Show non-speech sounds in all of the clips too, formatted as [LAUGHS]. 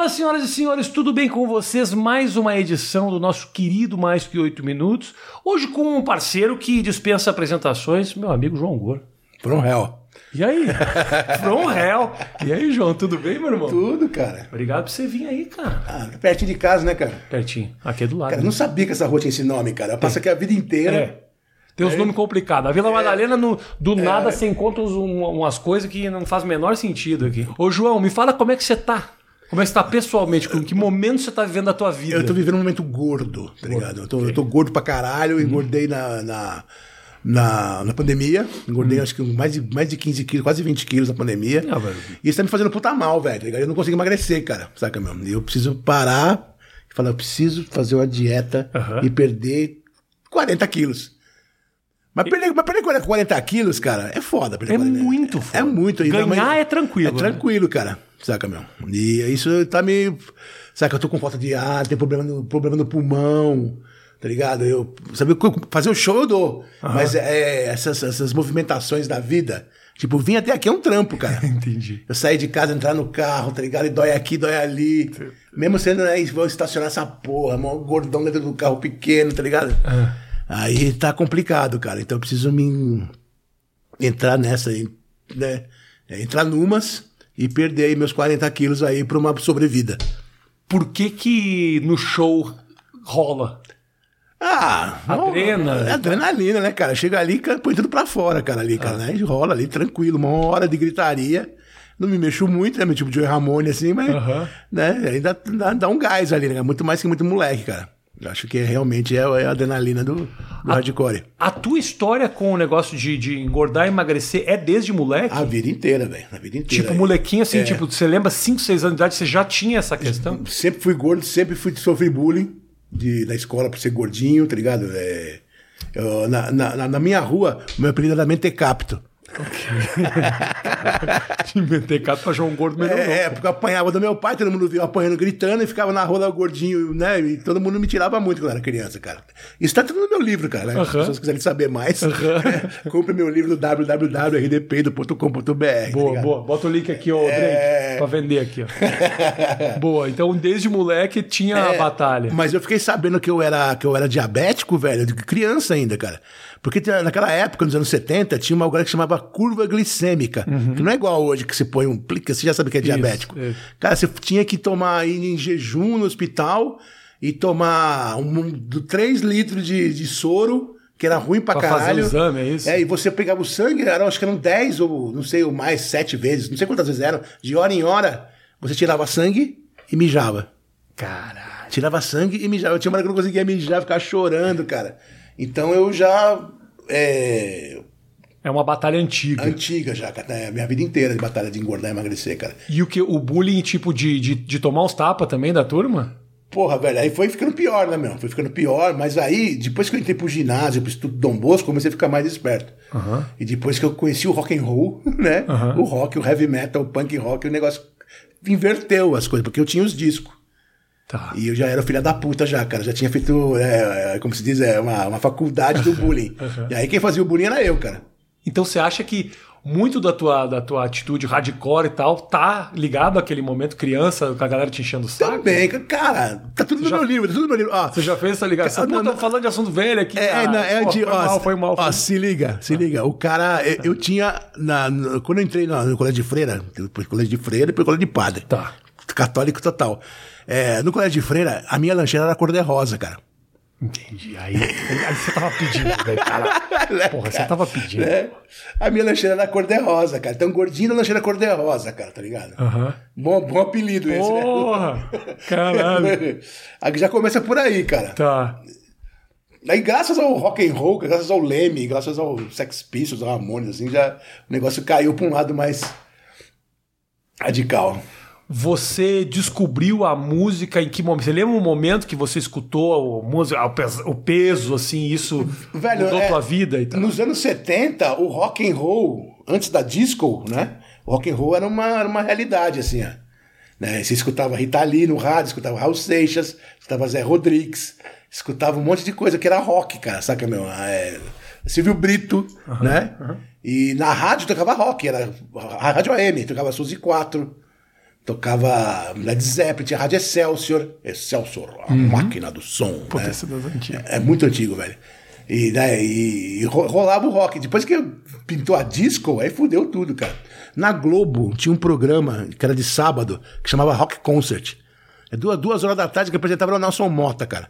Fala, senhoras e senhores, tudo bem com vocês? Mais uma edição do nosso querido Mais Que Oito Minutos. Hoje com um parceiro que dispensa apresentações, meu amigo João Gor. From hell. E aí? From hell. E aí, João, tudo bem, meu irmão? Tudo, cara. Obrigado por você vir aí, cara. Ah, pertinho de casa, né, cara? Pertinho. Aqui é do lado. Cara, eu não sabia que essa rua tinha esse nome, cara. Eu passo aqui a vida inteira. É. Tem uns nomes complicados. A Vila Madalena, no- do nada, você encontra uns- um- umas coisas que não faz o menor sentido aqui. Ô, João, me fala como é que você tá. Como é que você tá pessoalmente? Com que momento você tá vivendo a tua vida? Eu tô vivendo um momento gordo, tá ligado? Eu tô, eu tô gordo pra caralho, engordei na, na, na, na pandemia. Engordei acho que mais de, mais de 15 quilos, quase 20 quilos na pandemia. Ah, velho. E isso tá me fazendo puta mal, velho, tá ligado? Eu não consigo emagrecer, cara, saca, meu? E Eu preciso parar e falar, eu preciso fazer uma dieta Aham. e perder 40 quilos. Mas perder, mas perder 40 40 quilos, cara, é foda. perder É 40 muito foda. É muito. E Ganhar é tranquilo, É né? tranquilo, cara. Saca, meu? E isso tá me. Saca, eu tô com falta de ar, tenho problema no, problema no pulmão, tá ligado? Eu, sabe, fazer o show eu dou. Mas é, essas, essas movimentações da vida, tipo, vir até aqui é um trampo, cara. [LAUGHS] Entendi. Eu sair de casa, entrar no carro, tá ligado? E dói aqui, dói ali. Mesmo sendo, né, vou estacionar essa porra, mó gordão dentro do carro pequeno, tá ligado? Aí tá complicado, cara. Então eu preciso me entrar nessa, né? É, Entrar numas e perder aí meus 40 quilos aí pra uma sobrevida. Por que que no show rola? Ah, Adrena. É adrenalina, né, cara? Chega ali, põe tudo pra fora, cara, ali, cara, né? Rola ali, tranquilo, uma hora de gritaria. Não me mexo muito, né? Meu tipo de Ramone, assim, mas, Aham. né? Ainda dá, dá um gás ali, né? Muito mais que muito moleque, cara. Acho que é, realmente é, é a adrenalina do, do hardcore. A tua história com o negócio de, de engordar e emagrecer é desde moleque? A vida inteira, velho. A vida inteira. tipo, molequinho assim, É. tipo, você lembra 5, 6 anos de idade, você já tinha essa questão? Sempre fui gordo, sempre fui sofri bullying de, da escola por ser gordinho, tá ligado? É, eu- na, na, na- minha rua, o meu apelido era Mentecapto. [LAUGHS] Inventei caso pra João Gordo melhor. É, é, porque eu apanhava do meu pai, todo mundo via eu apanhando, gritando, e ficava na rua lá gordinho, né? E todo mundo me tirava muito quando era criança, cara. Isso tá tudo no meu livro, cara. Né? Se as Aham. pessoas quiserem saber mais, [LAUGHS] compre meu livro no www.rdpeido.com.br. tá Boa, ligado? boa. Bota o link aqui, ó, Drake, É. pra vender aqui, ó. [LAUGHS] boa, então desde moleque tinha a batalha. Mas eu fiquei sabendo que eu era, que eu era diabético, velho, de criança ainda, cara. Porque naquela época, nos anos 70, tinha uma coisa que chamava curva glicêmica. Que não é igual hoje, que você põe um plica, você já sabe que é diabético. isso. Cara, você tinha que tomar ir em jejum no hospital e tomar um, 3 litros de, de soro, que era ruim pra, Pra fazer caralho. o exame, é isso? É, e você pegava o sangue, era, acho que eram 10 ou não sei, ou mais, 7 vezes, não sei quantas vezes eram, de hora em hora, você tirava sangue e mijava. Caralho. Tirava sangue e mijava. Eu tinha uma hora que eu não conseguia mijar, ficava chorando, cara. Então eu já. É, É uma batalha antiga. antiga já, cara. É, minha vida inteira de batalha de engordar e emagrecer, cara. E o que? O bullying, tipo, de, de, de tomar uns tapas também da turma? Porra, velho, aí foi ficando pior, né, meu? Foi ficando pior, mas aí, depois que eu entrei pro ginásio, pro estudo Dom Bosco, comecei a ficar mais esperto. E depois que eu conheci o rock and roll, [LAUGHS] né? O rock, o heavy metal, o punk rock, o negócio inverteu as coisas, porque eu tinha os discos. Tá. E eu já era filha da puta já, cara. Já tinha feito, é, é, como se diz, é, uma, uma faculdade do [LAUGHS] bullying. E aí quem fazia o bullying era eu, cara. Então você acha que muito da tua, da tua atitude hardcore e tal tá ligado àquele momento criança, com a galera te enchendo o saco? Também, cara. Tá tudo no já- meu livro, tá tudo no meu livro. Ó, Você já fez essa ligação? Ah, não, não. falando de assunto velho aqui. É, cara. não, é de, foi ó, mal, foi mal. Ó, foi- se liga, se liga. O cara, eu, eu tinha, na, no- quando eu entrei no, no colégio de freira, depois colégio de freira, depois colégio de padre. Tá. Católico total. É, no colégio de freira, a minha lancheira era cor-de-rosa, cara. Entendi. Aí, aí você tava pedindo, velho. [LAUGHS] Cara. Porra, você tava pedindo. É, a minha lancheira era cor-de-rosa, cara. Então, gordinho na lancheira cor-de-rosa, cara, tá ligado? Aham. Bom, bom apelido esse, né? Porra! [LAUGHS] Caralho. [LAUGHS] Aí já começa por aí, cara. Tá. Aí, graças ao rock and roll, graças ao Leme, graças ao Sex Pistols, ao Ramones, assim, já o negócio caiu pra um lado mais radical. Você descobriu a música em que momento? Você lembra um momento que você escutou a música, o pes- o peso, assim, isso Velho, mudou é, tua vida e tal? Nos anos 70, o rock and roll, antes da disco, né? O rock and roll era uma, era uma realidade, assim. Né? Você escutava Rita Lee no rádio, escutava Raul Seixas, escutava Zé Rodrigues, escutava um monte de coisa que era rock, cara, saca, meu? É, Silvio Brito, né? E na rádio tocava rock, era a rádio AM, tocava Suzy 4, Tocava Led Zeppelin, tinha Rádio Excelsior. Excelsior, a máquina do som. Uhum. Né? esse das antigas. É muito antigo, velho. E, né, e, e ro- rolava o rock. Depois que pintou a disco, aí fudeu tudo, cara. Na Globo tinha um programa que era de sábado, que chamava Rock Concert. É duas, duas horas da tarde que apresentava o Nelson Mota, cara.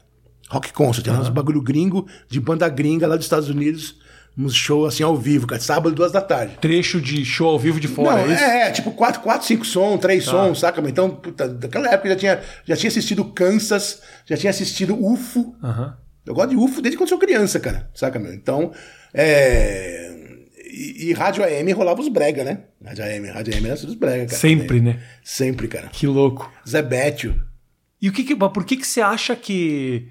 Rock Concert, era uns bagulho gringo, de banda gringa lá dos Estados Unidos, uns show assim ao vivo, cara. Sábado, duas da tarde. Trecho de show ao vivo de fora, Não, é isso? é, é, tipo quatro, quatro, cinco sons, três sons, saca? Então, puta, daquela época eu já tinha, já tinha assistido Kansas, já tinha assistido UFO. Aham. Eu gosto de UFO desde quando sou criança, cara. Saca, meu? Então, é. E, e rádio AM rolava os brega, né? Rádio AM, rádio AM era os brega, cara. Sempre, né? Sempre, cara. Que louco. Zé Bétio. E o que que, por que que você acha que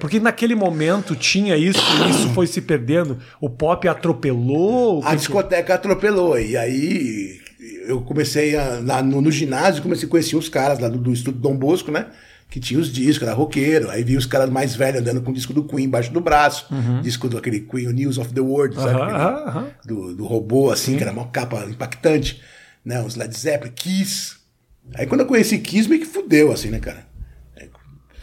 porque naquele momento tinha isso e isso foi se perdendo? O pop atropelou? A discoteca atropelou. E aí eu comecei a, lá no, no ginásio, comecei a conhecer os caras lá do, do estúdio Dom Bosco, né? Que tinha os discos, era roqueiro. Aí vi os caras mais velhos andando com o disco do Queen embaixo do braço. Disco do aquele Queen, o News of the World, sabe? Aquele- aham, aham. do, do robô, assim, que era uma capa impactante, né? Os Led Zeppelin, Kiss. Aí quando eu conheci Kiss, meio que fudeu, assim, né, cara?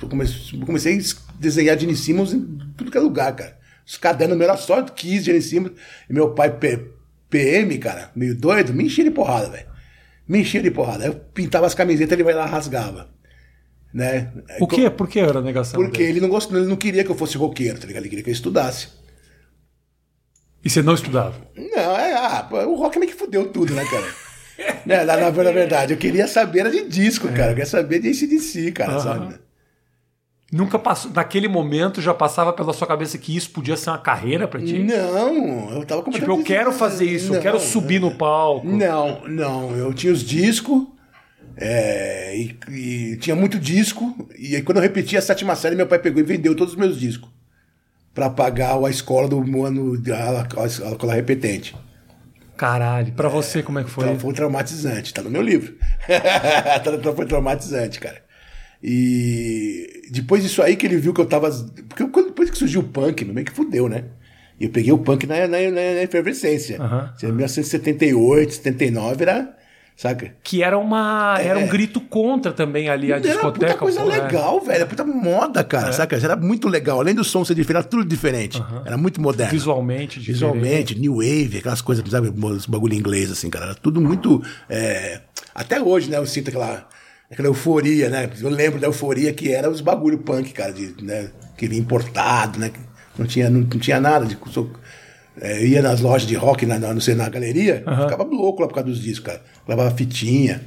Eu comecei, comecei a desenhar Gene Simmons em tudo que é lugar, cara. Os cadernos meus era só Kiss, Gene Simmons. E meu pai, P- PM, cara, meio doido, me enchia de porrada, velho. Me enchia de porrada. Aí eu pintava as camisetas, ele vai lá e rasgava. Né? O quê? Por que era a negação? Porque dele? ele não, gostou, ele não queria que eu fosse roqueiro, tá ligado? Ele queria que eu estudasse. E você não estudava? Não, é, ah, o rock meio que fudeu tudo, né, cara? [LAUGHS] né, na, na, na verdade, eu queria saber era de disco, cara. Eu queria saber de ACDC, cara, Aham. sabe? Nunca passou. Naquele momento já passava pela sua cabeça que isso podia ser uma carreira pra ti? Não, eu tava Tipo, eu quero fazer isso, eu quero subir no palco. Não, não, eu tinha os discos. é, e, e tinha muito disco. E aí, quando eu repeti a sétima série, meu pai pegou e vendeu todos os meus discos. Pra pagar a escola do ano a escola repetente. Caralho, pra você como é que foi? Então, foi traumatizante, tá no meu livro. [LAUGHS] Tá- foi traumatizante, cara. E depois disso aí que ele viu que eu tava. Porque depois que surgiu o punk, meio que fudeu, né? E eu peguei o punk na, na, na- efervescência. Em 1978, 79 era. Saca? Que era uma. Era um grito contra também ali a É. Era discoteca. puta coisa pô, é. legal, velho. Era puta moda, cara. Saca? Era muito legal. Além do som ser diferente, era tudo diferente. Era muito moderno. Visualmente, diferente. Visualmente, New Wave, aquelas coisas, sabe, bagulho inglês, assim, cara. Era tudo muito. é, Até hoje, né, eu sinto aquela, aquela euforia, né? Eu lembro da euforia que era os bagulho punk, cara, de, né, que vinha importado, né? Não tinha, não, não tinha nada de. sou- é, ia nas lojas de rock, na, na, não sei, na galeria, ficava louco lá por causa dos discos, cara. Levava fitinha.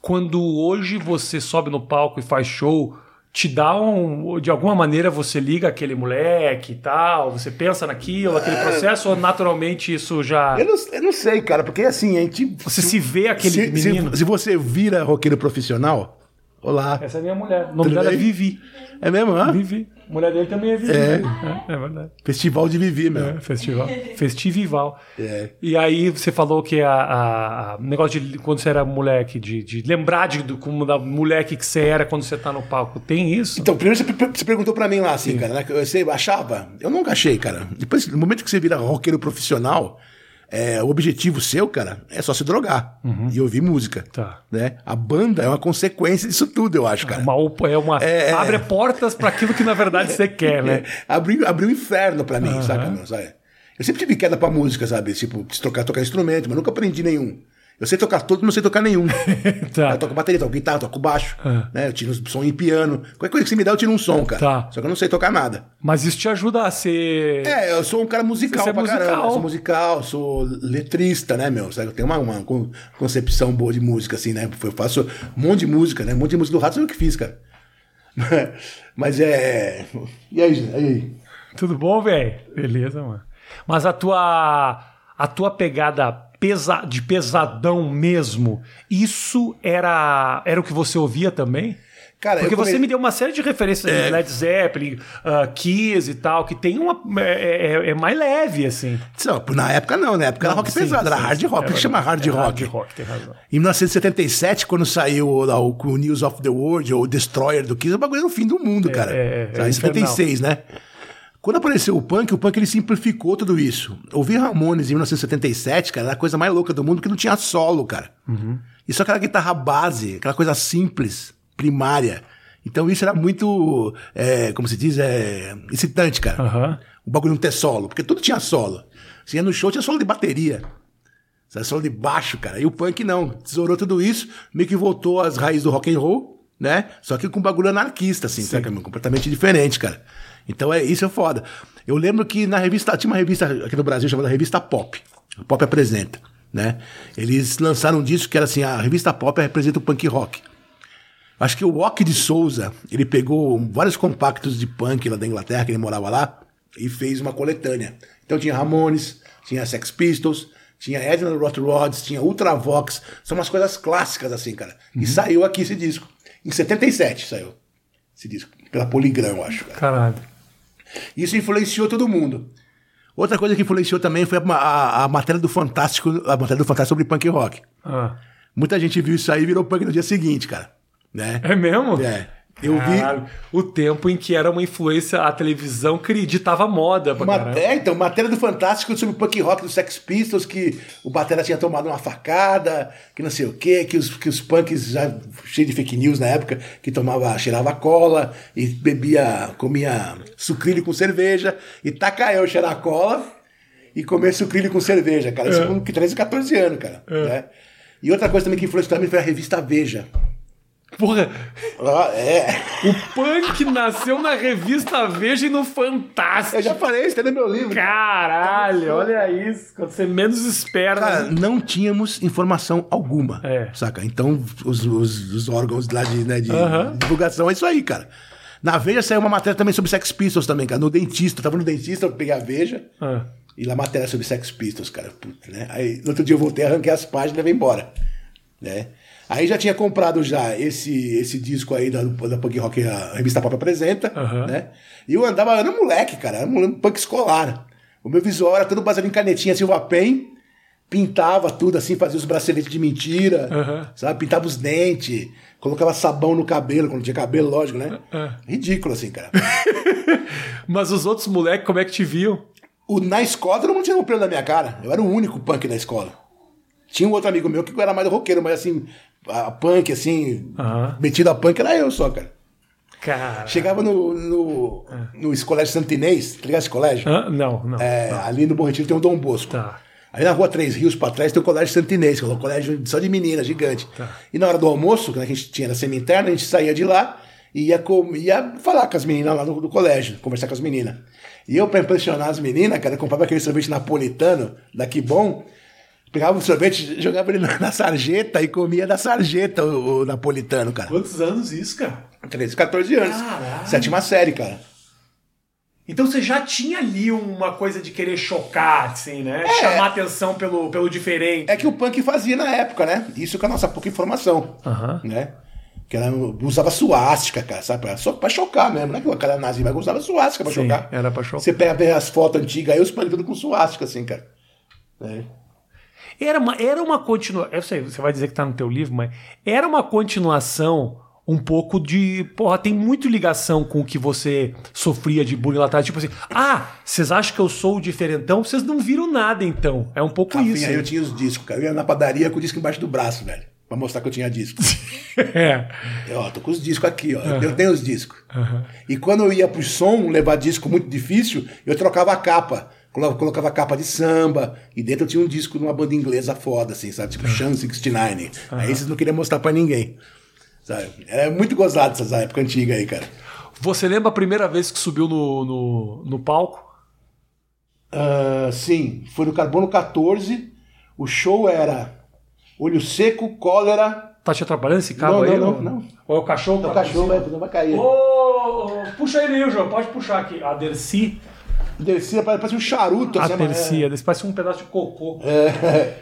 Quando hoje você sobe no palco e faz show, te dá um. De alguma maneira você liga aquele moleque e tal, você pensa naquilo, aquele processo, ou naturalmente isso já. Eu não, eu não sei, cara, porque assim, a gente. Você se vê aquele se, se- menino. se você vira roqueiro profissional, olá. Essa é a minha mulher. O nome Tudo dela é? Vivi. É mesmo, hã? Vivi. A mulher dele também é Vivi. É. É, é verdade. Festival de Vivi, meu. É, festival. [LAUGHS] Festivival. É. E aí você falou que a, a- a- negócio de quando você era moleque, de, de lembrar de, do, como da moleque que você era quando você tá no palco. Tem isso? Então, primeiro você, você perguntou pra mim lá, assim, cara, né, que você achava? Eu nunca achei, cara. Depois, no momento que você vira roqueiro profissional, é, o objetivo seu, cara, é só se drogar e ouvir música. Uhum. Tá. Né? A banda é uma consequência disso tudo, eu acho, cara. Uma, op- é uma, É, é. abre portas para aquilo que na verdade você quer, né? [LAUGHS] abriu, abriu o inferno pra mim, saca, meu, sabe? Eu sempre tive queda pra música, sabe? Tipo, se tocar, tocar instrumento, mas nunca aprendi nenhum. Eu sei tocar todos, mas não sei tocar nenhum. [LAUGHS] Tá. Eu toco bateria, toco guitarra, toco baixo. Ah. Né? Eu tiro um som em piano. Qualquer coisa que você me dá, eu tiro um som, cara. Tá. Só que eu não sei tocar nada. Mas isso te ajuda a ser. É, eu sou um cara musical Você é pra musical. caramba. Eu sou musical, sou letrista, né, meu? Sabe? Eu tenho uma, uma con- concepção boa de música, assim, né? Eu faço um monte de música, né? Um monte de música do rato, eu que fiz, cara. [LAUGHS] Mas é. E aí, e aí? Tudo bom, velho? Beleza, mano. Mas a tua a tua pegada pesa, de pesadão mesmo, isso era era o que você ouvia também? Cara, Porque come- você me deu uma série de referências de Led Zeppelin, uh, Kiss e tal, que tem uma. É, é- é mais leve, assim. Não, na época não, na época era rock Sim, pesado, era sim, hard sim. rock. Por que É chama hard. É rock? Hard rock, tem razão. Em 1977, quando saiu o, o News of the World, ou Destroyer do Kiss, o bagulho era o fim do mundo, cara. é, é em 76, né? Quando apareceu o punk, o punk ele simplificou tudo isso. Ouvir Ramones em 1977, cara, era a coisa mais louca do mundo, porque não tinha solo, cara. Uhum. E só aquela guitarra base, aquela coisa simples, primária. Então isso era muito, é, como se diz, é, excitante, cara. Aham. O bagulho não ter solo, porque tudo tinha solo. Você ia no show, tinha solo de bateria. Sabe, solo de baixo, cara. E o punk não. Tesourou tudo isso, meio que voltou às raízes do rock and roll, né? Só que com um bagulho anarquista, assim, sabe? completamente diferente, cara. Então é isso é foda. Eu lembro que na revista, tinha uma revista aqui no Brasil chamada Revista Pop. Pop apresenta, né? Eles lançaram um disco que era assim, a revista Pop representa o punk rock. Acho que o Rock de Souza, ele pegou vários compactos de punk lá da Inglaterra, que ele morava lá, e fez uma coletânea. Então tinha Ramones, tinha Sex Pistols, tinha Edna Roth Rods, tinha Ultravox, são umas coisas clássicas assim, cara. E saiu aqui esse disco. Em 77 saiu esse disco, pela Polygram, eu acho. Cara. Caralho. Isso influenciou todo mundo. Outra coisa que influenciou também foi a, a- a matéria do Fantástico, a matéria do Fantástico sobre punk rock. Ah. Muita gente viu isso aí e virou punk no dia seguinte, cara. Né? É mesmo? É. Eu vi. O tempo em que era uma influência, a televisão que ditava moda pra. Maté, então, matéria do Fantástico sobre o punk rock dos Sex Pistols, que o Batera tinha tomado uma facada, que não sei o quê, que os, que os punks, já cheio de fake news na época, que tomava, cheirava cola e bebia, comia sucrilho com cerveja, e taca eu cheirar cola e comer sucrilho com cerveja, cara. Isso com 13, 14 anos, cara. né? E outra coisa também que influenciou também foi a revista Veja. Porra, Ah, é. o punk nasceu na revista Veja e no Fantástico. Eu já falei, isso tá no meu livro. Caralho, olha isso. Quando você menos espera. Cara, né? não tínhamos informação alguma. É. Saca? Então, os, os, os órgãos lá de, né, de Aham. divulgação é isso aí, cara. Na Veja saiu uma matéria também sobre Sex Pistols também, cara. No dentista, eu tava no dentista, eu peguei a Veja. Ah. E lá matéria sobre Sex Pistols, cara. Puta, né? Aí no outro dia eu voltei, arranquei as páginas e levei embora. Né? Aí já tinha comprado já esse, esse disco aí da, da Punk Rock, a revista Pop apresenta, Aham. né? E eu andava, era moleque, cara, era um punk escolar. O meu visual era todo baseado em canetinha Silva Pen, pintava tudo assim, fazia os braceletes de mentira, Aham. sabe? Pintava os dentes, colocava sabão no cabelo, quando tinha cabelo, lógico, né? Ah. Ridículo assim, cara. [LAUGHS] Mas os outros moleques, como é que te viam? O, na escola todo mundo tinha um pelo na minha cara. Eu era o único punk na escola. Tinha um outro amigo meu que era mais roqueiro, mas assim, a punk, assim, Aham. metido a punk era eu só, cara. Cara. Chegava no, no, no colégio Santinês, tá ligado esse colégio? Ah, não, não. É, ali no Bom Retiro tem um Dom Bosco. Tá. Aí na rua Três Rios pra trás tem o colégio Santinês, que é um colégio só de meninas, gigante. E na hora do almoço, que a gente tinha na semi-interna, a gente saía de lá e ia, com, ia falar com as meninas lá do, do colégio, conversar com as meninas. E eu, pra impressionar as meninas, cara, comprava aquele sorvete napolitano, daqui bom, pegava o sorvete, jogava ele na, sarjeta e comia da sarjeta o, o napolitano, cara. Quantos anos isso, cara? 13, 14 anos. Caralho. Sétima série, cara. Então você já tinha ali uma coisa de querer chocar, assim, né? Chamar atenção pelo, pelo diferente. É que o punk fazia na época, né? Isso com a nossa pouca informação. Aham. Né? Que ela usava suástica, cara, sabe? Só pra chocar mesmo. Não é que o cara nazi, mas usava suástica pra Sim, chocar. era pra chocar. Você pega ver as fotos antigas aí, os punk tudo com suástica, assim, cara. É. Era uma, era uma continuação. Eu sei, você vai dizer que tá no teu livro, mas era uma continuação um pouco de. Porra, tem muito ligação com o que você sofria de bullying lá atrás. Tipo assim, ah, vocês acham que eu sou o diferentão? Vocês não viram nada, então. É um pouco Rafinha, isso. aí eu tinha os discos, cara. Eu ia na padaria com o disco embaixo do braço, velho. Pra mostrar que eu tinha disco. [LAUGHS] é. Eu, ó, tô com os discos aqui, ó. Eu tenho os discos. E quando eu ia pro som, levar disco muito difícil, eu trocava a capa. Colo- Colocava a capa de samba. E dentro tinha um disco de uma banda inglesa foda, assim, sabe? Tipo Shan 69. Aí vocês não queriam mostrar pra ninguém. Sabe? Era muito gozado essas épocas antigas aí, cara. Você lembra a primeira vez que subiu no, no, no palco? Ah, sim, foi no Carbono 14. O show era Olho Seco, Cólera. Tá te atrapalhando esse cabo Não, aí? não, não, não. Ou é o cachorro? que O tá cachorro por vai, vai cair. Ô, ô, puxa ele aí, João. Pode puxar aqui. A Dercy. Descia, parece um charuto. A assim, mas- Dercy. A Dercy parece um pedaço de cocô. É.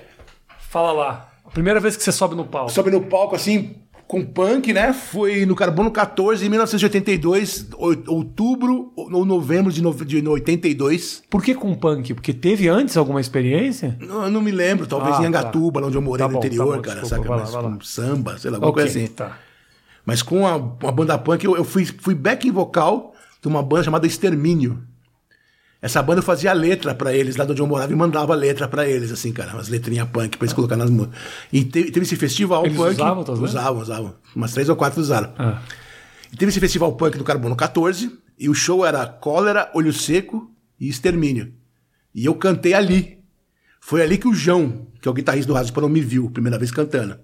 Fala lá. A primeira vez que você sobe no palco. sobe no palco assim, com punk, né? Foi no Carbono 14, em 1982, ou- outubro ou novembro de, no, de 82. Por que com punk? Porque teve antes alguma experiência? Não, eu não me lembro, talvez Ah, em Angatuba, lá onde eu morei Tá no bom, tá interior, bom, cara, desculpa, saca? lá, Mas com samba, sei lá, alguma coisa assim. tá. Mas com a, a banda punk, eu, eu fui, fui backing vocal de uma banda chamada Extermínio. Essa banda eu fazia letra pra eles, lá de onde eu morava, e mandava letra pra eles, assim, cara, umas letrinhas punk pra eles colocar nas músicas. E teve, teve esse festival Eles punk. usavam letras? usavam, usavam. Umas três ou quatro usaram. Ah. E teve esse festival punk do Carbono 14, e o show era Cólera, Olho Seco e Extermínio. E eu cantei ali. Foi ali que o João, que é o guitarrista do Rádio Porão, me viu, primeira vez cantando.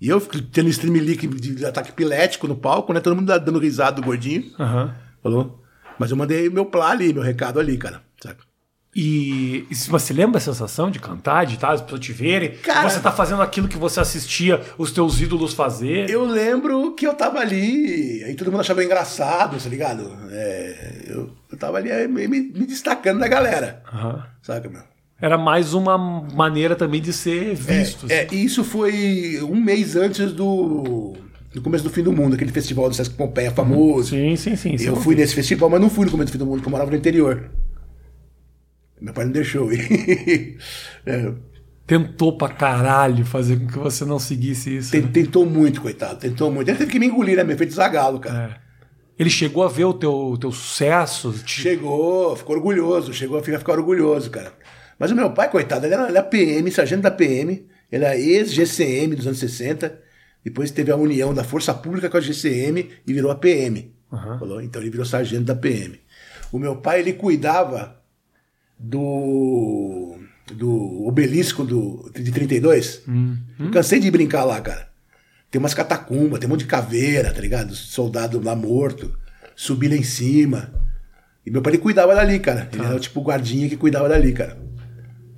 E eu tendo stream leak de ataque epilético no palco, né? Todo mundo dando risada do gordinho. Aham. Falou? Mas eu mandei meu plá ali, meu recado ali, cara. Saca? E, e se você lembra a sensação de cantar, de estar, as pessoas te verem, Cara- você tá fazendo aquilo que você assistia os teus ídolos fazer. Eu lembro que eu tava ali, aí todo mundo achava engraçado, tá ligado? É, eu, eu tava ali é, me, me destacando da galera. Aham. Saca, meu? Era mais uma maneira também de ser visto. É, e isso foi um mês antes do, do começo do fim do mundo, aquele festival do Sesc Pompeia famoso. Sim, sim, sim. sim. Eu fui nesse festival, mas não fui no começo do fim do mundo, porque eu morava no interior. Meu pai não deixou. [LAUGHS] É, Tentou pra caralho fazer com que você não seguisse isso. ten- né? tentou muito, coitado, tentou muito. Ele teve que me engolir, né? Me feito zagalo, cara. É. Ele chegou a ver o teu, teu sucesso. te- Chegou, ficou orgulhoso, chegou a ficar, ficar orgulhoso, cara. Mas o meu pai, coitado, ele era, ele era PM, sargento da PM, ele era ex-GCM dos anos 60, depois teve a união da Força Pública com a GCM e virou a PM. Falou? Então ele virou sargento da PM. O meu pai, ele cuidava do, do obelisco do, de 32. Eu cansei de brincar lá, cara. Tem umas catacumbas, tem um monte de caveira, tá ligado? Soldado lá morto. Subi lá em cima. E meu pai ele cuidava dali, cara. Ele era tipo o guardinha que cuidava dali, cara.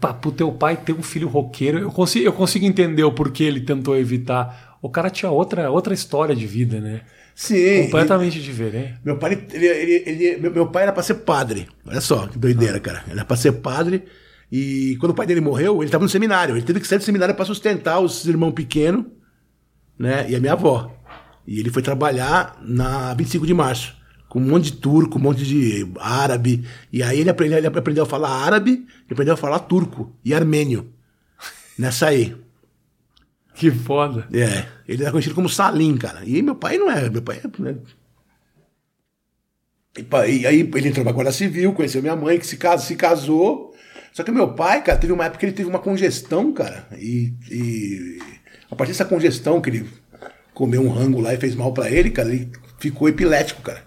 Pá, pro teu pai ter um filho roqueiro, eu consigo, eu consigo entender o porquê ele tentou evitar. O cara tinha outra, outra história de vida, né? Sim. Completamente diferente. Meu pai, ele, ele- ele- meu, meu pai era pra ser padre. Olha só, que doideira, cara. Ele era pra ser padre. E quando o pai dele morreu, ele estava no seminário. Ele teve que sair do seminário para sustentar os irmãos pequenos, né? E a minha avó. E ele foi trabalhar na 25 de março. Com um monte de turco, um monte de árabe. E aí ele aprendeu, ele aprendeu a falar árabe e aprendeu a falar turco e armênio. Nessa aí. Que foda. É, ele era conhecido como Salim, cara. E meu pai não é, meu pai é. né? E, aí ele entrou pra Guarda Civil, conheceu minha mãe, que se, cas- se casou. Só que meu pai, cara, teve uma época que ele teve uma congestão, cara. E, e a partir dessa congestão que ele comeu um rango lá e fez mal pra ele, cara, ele ficou epilético, cara.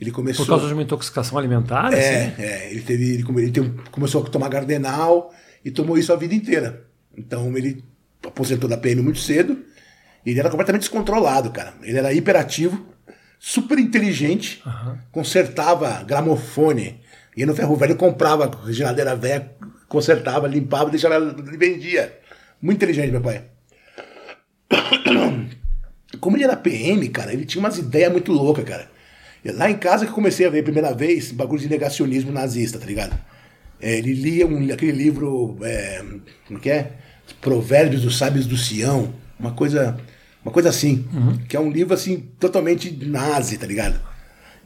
Ele começou. Por causa de uma intoxicação alimentar? assim? É, é, ele teve, ele, come- ele tem começou a tomar Gardenal e tomou isso a vida inteira. Então ele aposentou da PM muito cedo. Ele era completamente descontrolado, cara. Ele era hiperativo, super inteligente, consertava gramofone. Ia no ferro velho, comprava geladeira velha, consertava, limpava, deixava ela e vendia. Muito inteligente, meu pai. [COUGHS] Como ele era PM, cara, ele tinha umas ideias muito loucas, cara. Lá em casa que eu comecei a ver a primeira vez bagulho de negacionismo nazista, tá ligado? É, ele lia um- aquele livro, é, como que é? Provérbios dos Sábios do Sião, uma coisa, uma coisa assim, que é um livro assim totalmente nazi, tá ligado?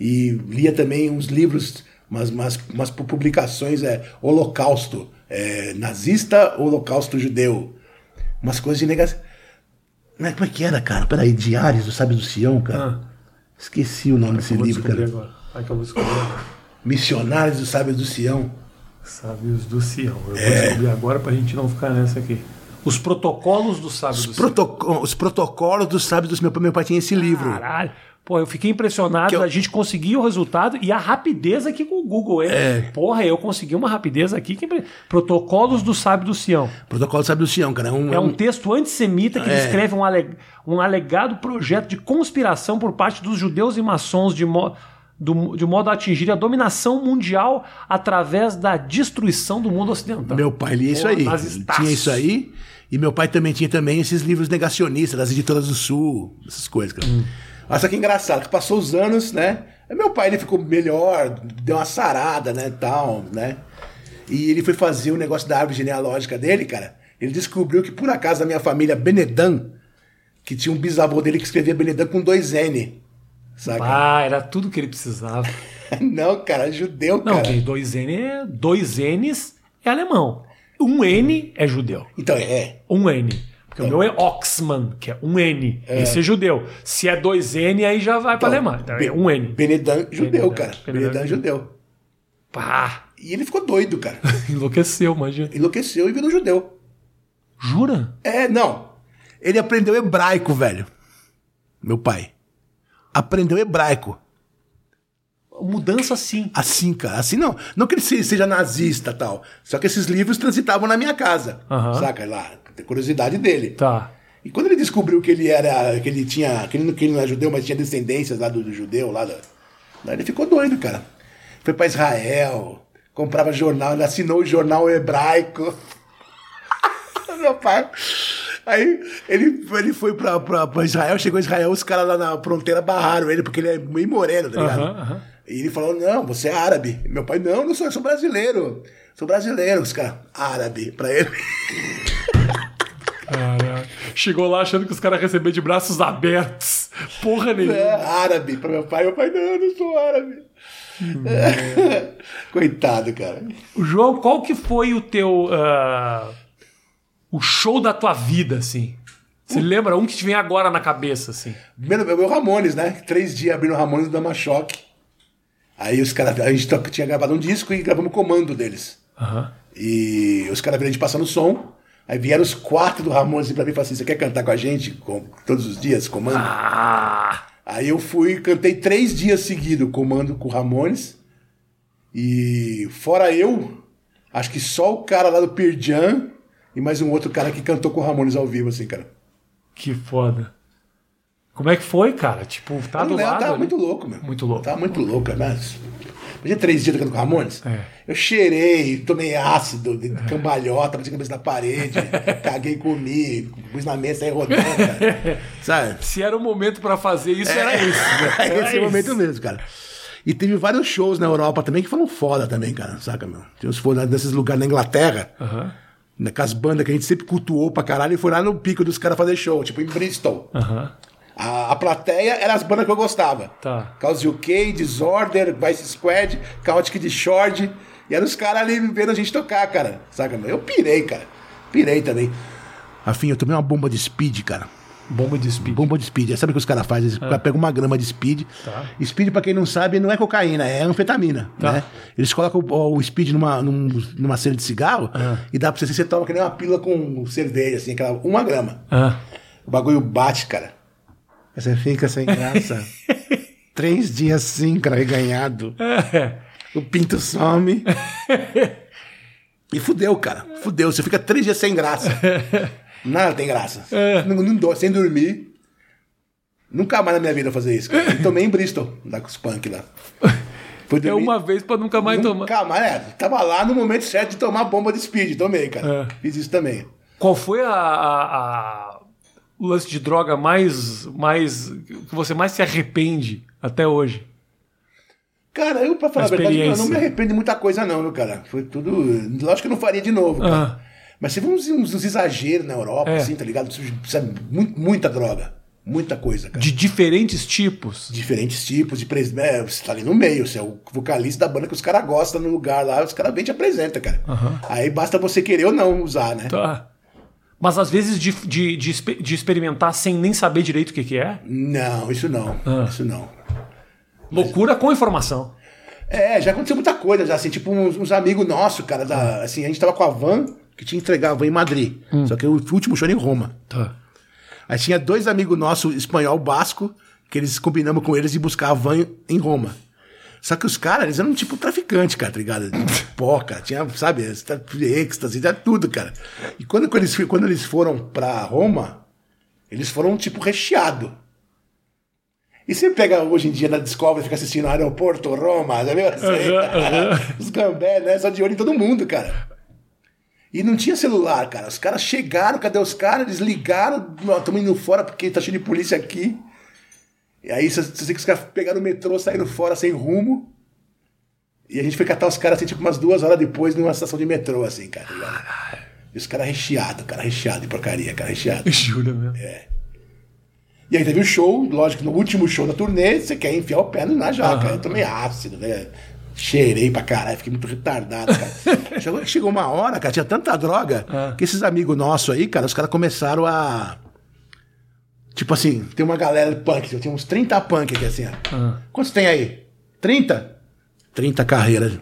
E lia também uns livros, umas, umas, umas publicações, é, Holocausto, é, nazista, Holocausto judeu, umas coisas de negação. Como é que era, cara? Peraí, Diários do Sábios do Sião, cara. Ah. Esqueci o nome desse Eu vou livro, cara. agora. Ai, que eu vou descobrir agora. Missionários dos Sábios do Sião. Sábios do Sião. Eu vou É. descobrir agora pra gente não ficar nessa aqui. Os protocolos do Sábio Os, do protoco- os protocolos dos Sábios do Sião. Meu, pai- tinha esse livro. Caralho. Pô, eu fiquei impressionado. Eu- A gente conseguiu o resultado e a rapidez aqui com o Google, hein? É. Porra, eu consegui uma rapidez aqui. Que... Protocolos do Sábio do Sião. Protocolo do Sábio do Sião, cara. É um, É um texto antissemita que É. descreve um, ale- um alegado projeto de conspiração por parte dos judeus e maçons de, mo- do- de modo a atingir a dominação mundial através da destruição do mundo ocidental. Meu pai lia isso Pô, aí. Tinha isso aí. E meu pai também tinha também esses livros negacionistas, das editoras do Sul, essas coisas, cara. Hum. Olha só que engraçado, que passou os anos, né? Meu pai ele ficou melhor, deu uma sarada, né, tal, né? E ele foi fazer o negócio da árvore genealógica dele, cara. Ele descobriu que por acaso a minha família Benedan, que tinha um bisavô dele que escrevia Benedan com dois N. Saca? Ah, era tudo que ele precisava. [LAUGHS] Não, cara, judeu, Não, cara. tem dois N, é- dois N's é alemão. Um N é judeu. Então, é. Um N. Porque o meu é Oxman, que é um N. Esse é judeu. Se é dois N, aí já vai para Então, Alemanha. Então, é um N. Benedan judeu, Benedan, cara. Benedan Benedan judeu. Pá! E ele ficou doido, cara. [LAUGHS] Enlouqueceu, imagina. Enlouqueceu e virou judeu. Jura? É, não. Ele aprendeu hebraico, velho. Meu pai. Aprendeu hebraico. Mudança sim. Assim, cara. Assim não. Não que ele se- seja nazista tal. Só que esses livros transitavam na minha casa. Aham. Saca? Lá. Curiosidade dele. Tá. E quando ele descobriu que ele era. que ele tinha. que ele, não- que ele não é judeu, mas tinha descendências lá do, do judeu, lá da. Lá ele ficou doido, cara. Foi pra Israel, comprava jornal, ele assinou o jornal hebraico. [LAUGHS] Meu pai. Aí ele, ele foi pra, pra, pra Israel, chegou em Israel, os caras lá na fronteira barraram ele, porque ele é meio moreno, tá ligado? Aham, aham. E ele falou: Não, você é árabe. Meu pai, não, não sou, eu sou brasileiro. Sou brasileiro. Os caras, árabe, pra ele. Caraca. Chegou lá achando que os caras receberam de braços abertos. Porra nenhuma. É, árabe pra meu pai. Meu pai, não, eu não sou árabe. [LAUGHS] Coitado, cara. João, qual que foi o teu. ah, o show da tua vida, assim? Você lembra um que te vem agora na cabeça, assim? Primeiro, meu, meu Ramones, né? Três dias abrindo Ramones do Dama Choque. Aí os caras. A gente tinha gravado um disco e gravamos o comando deles. Aham. E os caras viram a gente passando som. Aí vieram os quatro do Ramones pra mim e falaram assim: Você quer cantar com a gente com, todos os dias, comando? Ah! Aí eu fui, cantei três dias seguidos comando com o Ramones. E fora eu, acho que só o cara lá do Pearl Jam e mais um outro cara que cantou com o Ramones ao vivo, assim, cara. Que foda. Como é que foi, cara? Tipo, tá Eu do lembro, lado. tava ali? muito louco, meu. Muito louco. Tava muito louco, né? Imagina três dias tocando com o Ramones. É. Eu cheirei, tomei ácido, de cambalhota, bati a cabeça na parede, [LAUGHS] caguei, comi, pus na mesa, saí rodando, cara. Sabe? Se era o momento pra fazer isso, era esse. Né? É [LAUGHS] Era esse isso. momento mesmo, cara. E teve vários shows na Europa também que foram foda também, cara. Saca, meu? Tinha uns foda nesses lugares na Inglaterra, Aham. né, com as bandas que a gente sempre cultuou pra caralho, e foi lá no pico dos caras fazer show, tipo em Bristol. A, a plateia era as bandas que eu gostava. Tá. Chaos UK, Disorder, Vice Squad, Chaotic Discord. E eram os caras ali vendo a gente tocar, cara. Saca? Eu pirei, cara. Pirei também. Afim, eu tomei uma bomba de speed, cara. Bomba de speed. Bomba de speed. Sabe o que os caras fazem? Eles pegam uma grama de speed. Tá. Speed, pra quem não sabe, não é cocaína, é anfetamina. Tá. Né? Eles colocam o, o speed numa, num- numa cera de cigarro Ah. e dá pra você, você toma que nem uma pílula com cerveja, assim, aquela, uma grama. Ah. O bagulho bate, cara. Aí Você fica sem graça. [LAUGHS] Três dias assim, cara, reganhado. É. O pinto some. [LAUGHS] e fudeu, cara. Fudeu. Você fica três dias sem graça. [LAUGHS] Nada tem graça. É. Não, não sem dormir. Nunca mais na minha vida eu fazer isso, cara. Tomei em Bristol, lá com os punk lá. É uma vez pra nunca mais tomar. Nunca mais, é. Tava lá no momento certo de tomar bomba de speed. Tomei, cara. É. Fiz isso também. Qual foi a, a- a- o lance de droga mais, mais. que você mais se arrepende até hoje? Cara, eu, pra falar a, A verdade, eu não me arrependo de muita coisa, não, cara? Foi tudo. Lógico que eu não faria de novo, cara. Ah. Mas teve uns, uns, uns exageros na Europa, É. assim, tá ligado? Mu- muita droga. Muita coisa, cara. De diferentes tipos. Diferentes tipos de pres... é, Você tá ali no meio, você é o vocalista da banda que os caras gostam no lugar lá, os caras bem te apresentam, cara. Aham. Aí basta você querer ou não usar, né? Tá. Mas às vezes de, de, de, de experimentar sem nem saber direito o que, que é. Não, isso não. Ah. Isso não. Loucura com informação. É, já aconteceu muita coisa, já, assim, tipo uns, uns amigos nossos, cara, da, assim, a gente tava com a van, que tinha que entregar a van em Madrid. Só que o último show era em Roma. Tá. Aí tinha dois amigos nossos, espanhol basco, que eles combinamos com eles de buscar a van em Roma. Só que os caras, eles eram tipo traficante, cara, tá ligado? De Pó, cara. Tinha, sabe, êxtase, tinha tudo, cara. E quando, quando, eles, quando eles foram pra Roma, eles foram tipo recheado. E você pega hoje em dia na Discovery, fica assistindo aeroporto Roma, já viu? [LAUGHS] Os gambé, né? Só de olho em todo mundo, cara. E não tinha celular, cara. Os caras chegaram, cadê os caras? Eles ligaram, estamos indo fora porque tá cheio de polícia aqui. E aí você sei que os caras pegaram o metrô, saíram fora sem rumo. E a gente foi catar os caras assim, tipo, umas duas horas depois numa estação de metrô, assim, cara. tá? E os caras recheados, cara, recheado de porcaria, cara, recheado. [LAUGHS] Jura mesmo. E aí teve o show, lógico, no último show da turnê, você quer enfiar o pé na jaca. Eu tomei ácido, né? Cheirei pra caralho, fiquei muito retardado, cara. [LAUGHS] chegou, chegou uma hora, cara, tinha tanta droga Ah. que esses amigos nossos aí, cara, os caras começaram a. Tipo assim, tem uma galera de punk, tinha uns 30 punk aqui assim, ó. Ah. Quantos tem aí? 30? 30 carreiras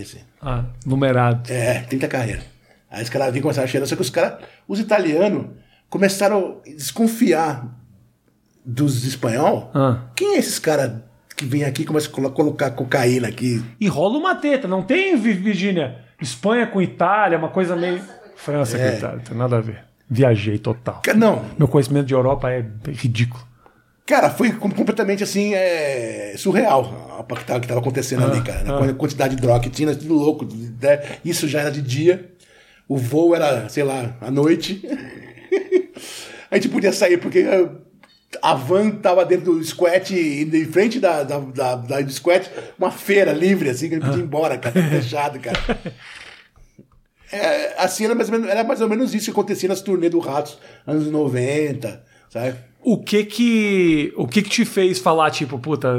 assim. Ah, numerado. É, 30 carreiras. Aí os caras vinham começar a cheirar, só que os caras, os italianos, começaram a desconfiar dos espanhol. Ah. Quem é esses caras que vêm aqui e começam a colo- colocar cocaína aqui? E rola uma teta, não tem, Vi- Virgínia? Espanha com Itália, uma coisa meio. França É. com Itália, tem nada a ver. Viajei total. Não, Meu conhecimento de Europa é ridículo. cara, foi com- completamente assim, é, surreal o que tava, que tava acontecendo ali, cara. né? A quantidade de droga que tinha, tudo louco. né? Isso já era de dia. O voo era, sei lá, à noite. [LAUGHS] a gente podia sair porque eh, a van tava dentro do squat em frente da, da, da, da- do squat, uma feira livre, assim, que gente podia ir embora, cara, fechado, cara. [LAUGHS] É, assim, era mais, ou menos, era mais ou menos isso que acontecia nas turnês do Ratos, anos 90, sabe? O que que, o que que te fez falar, tipo, puta,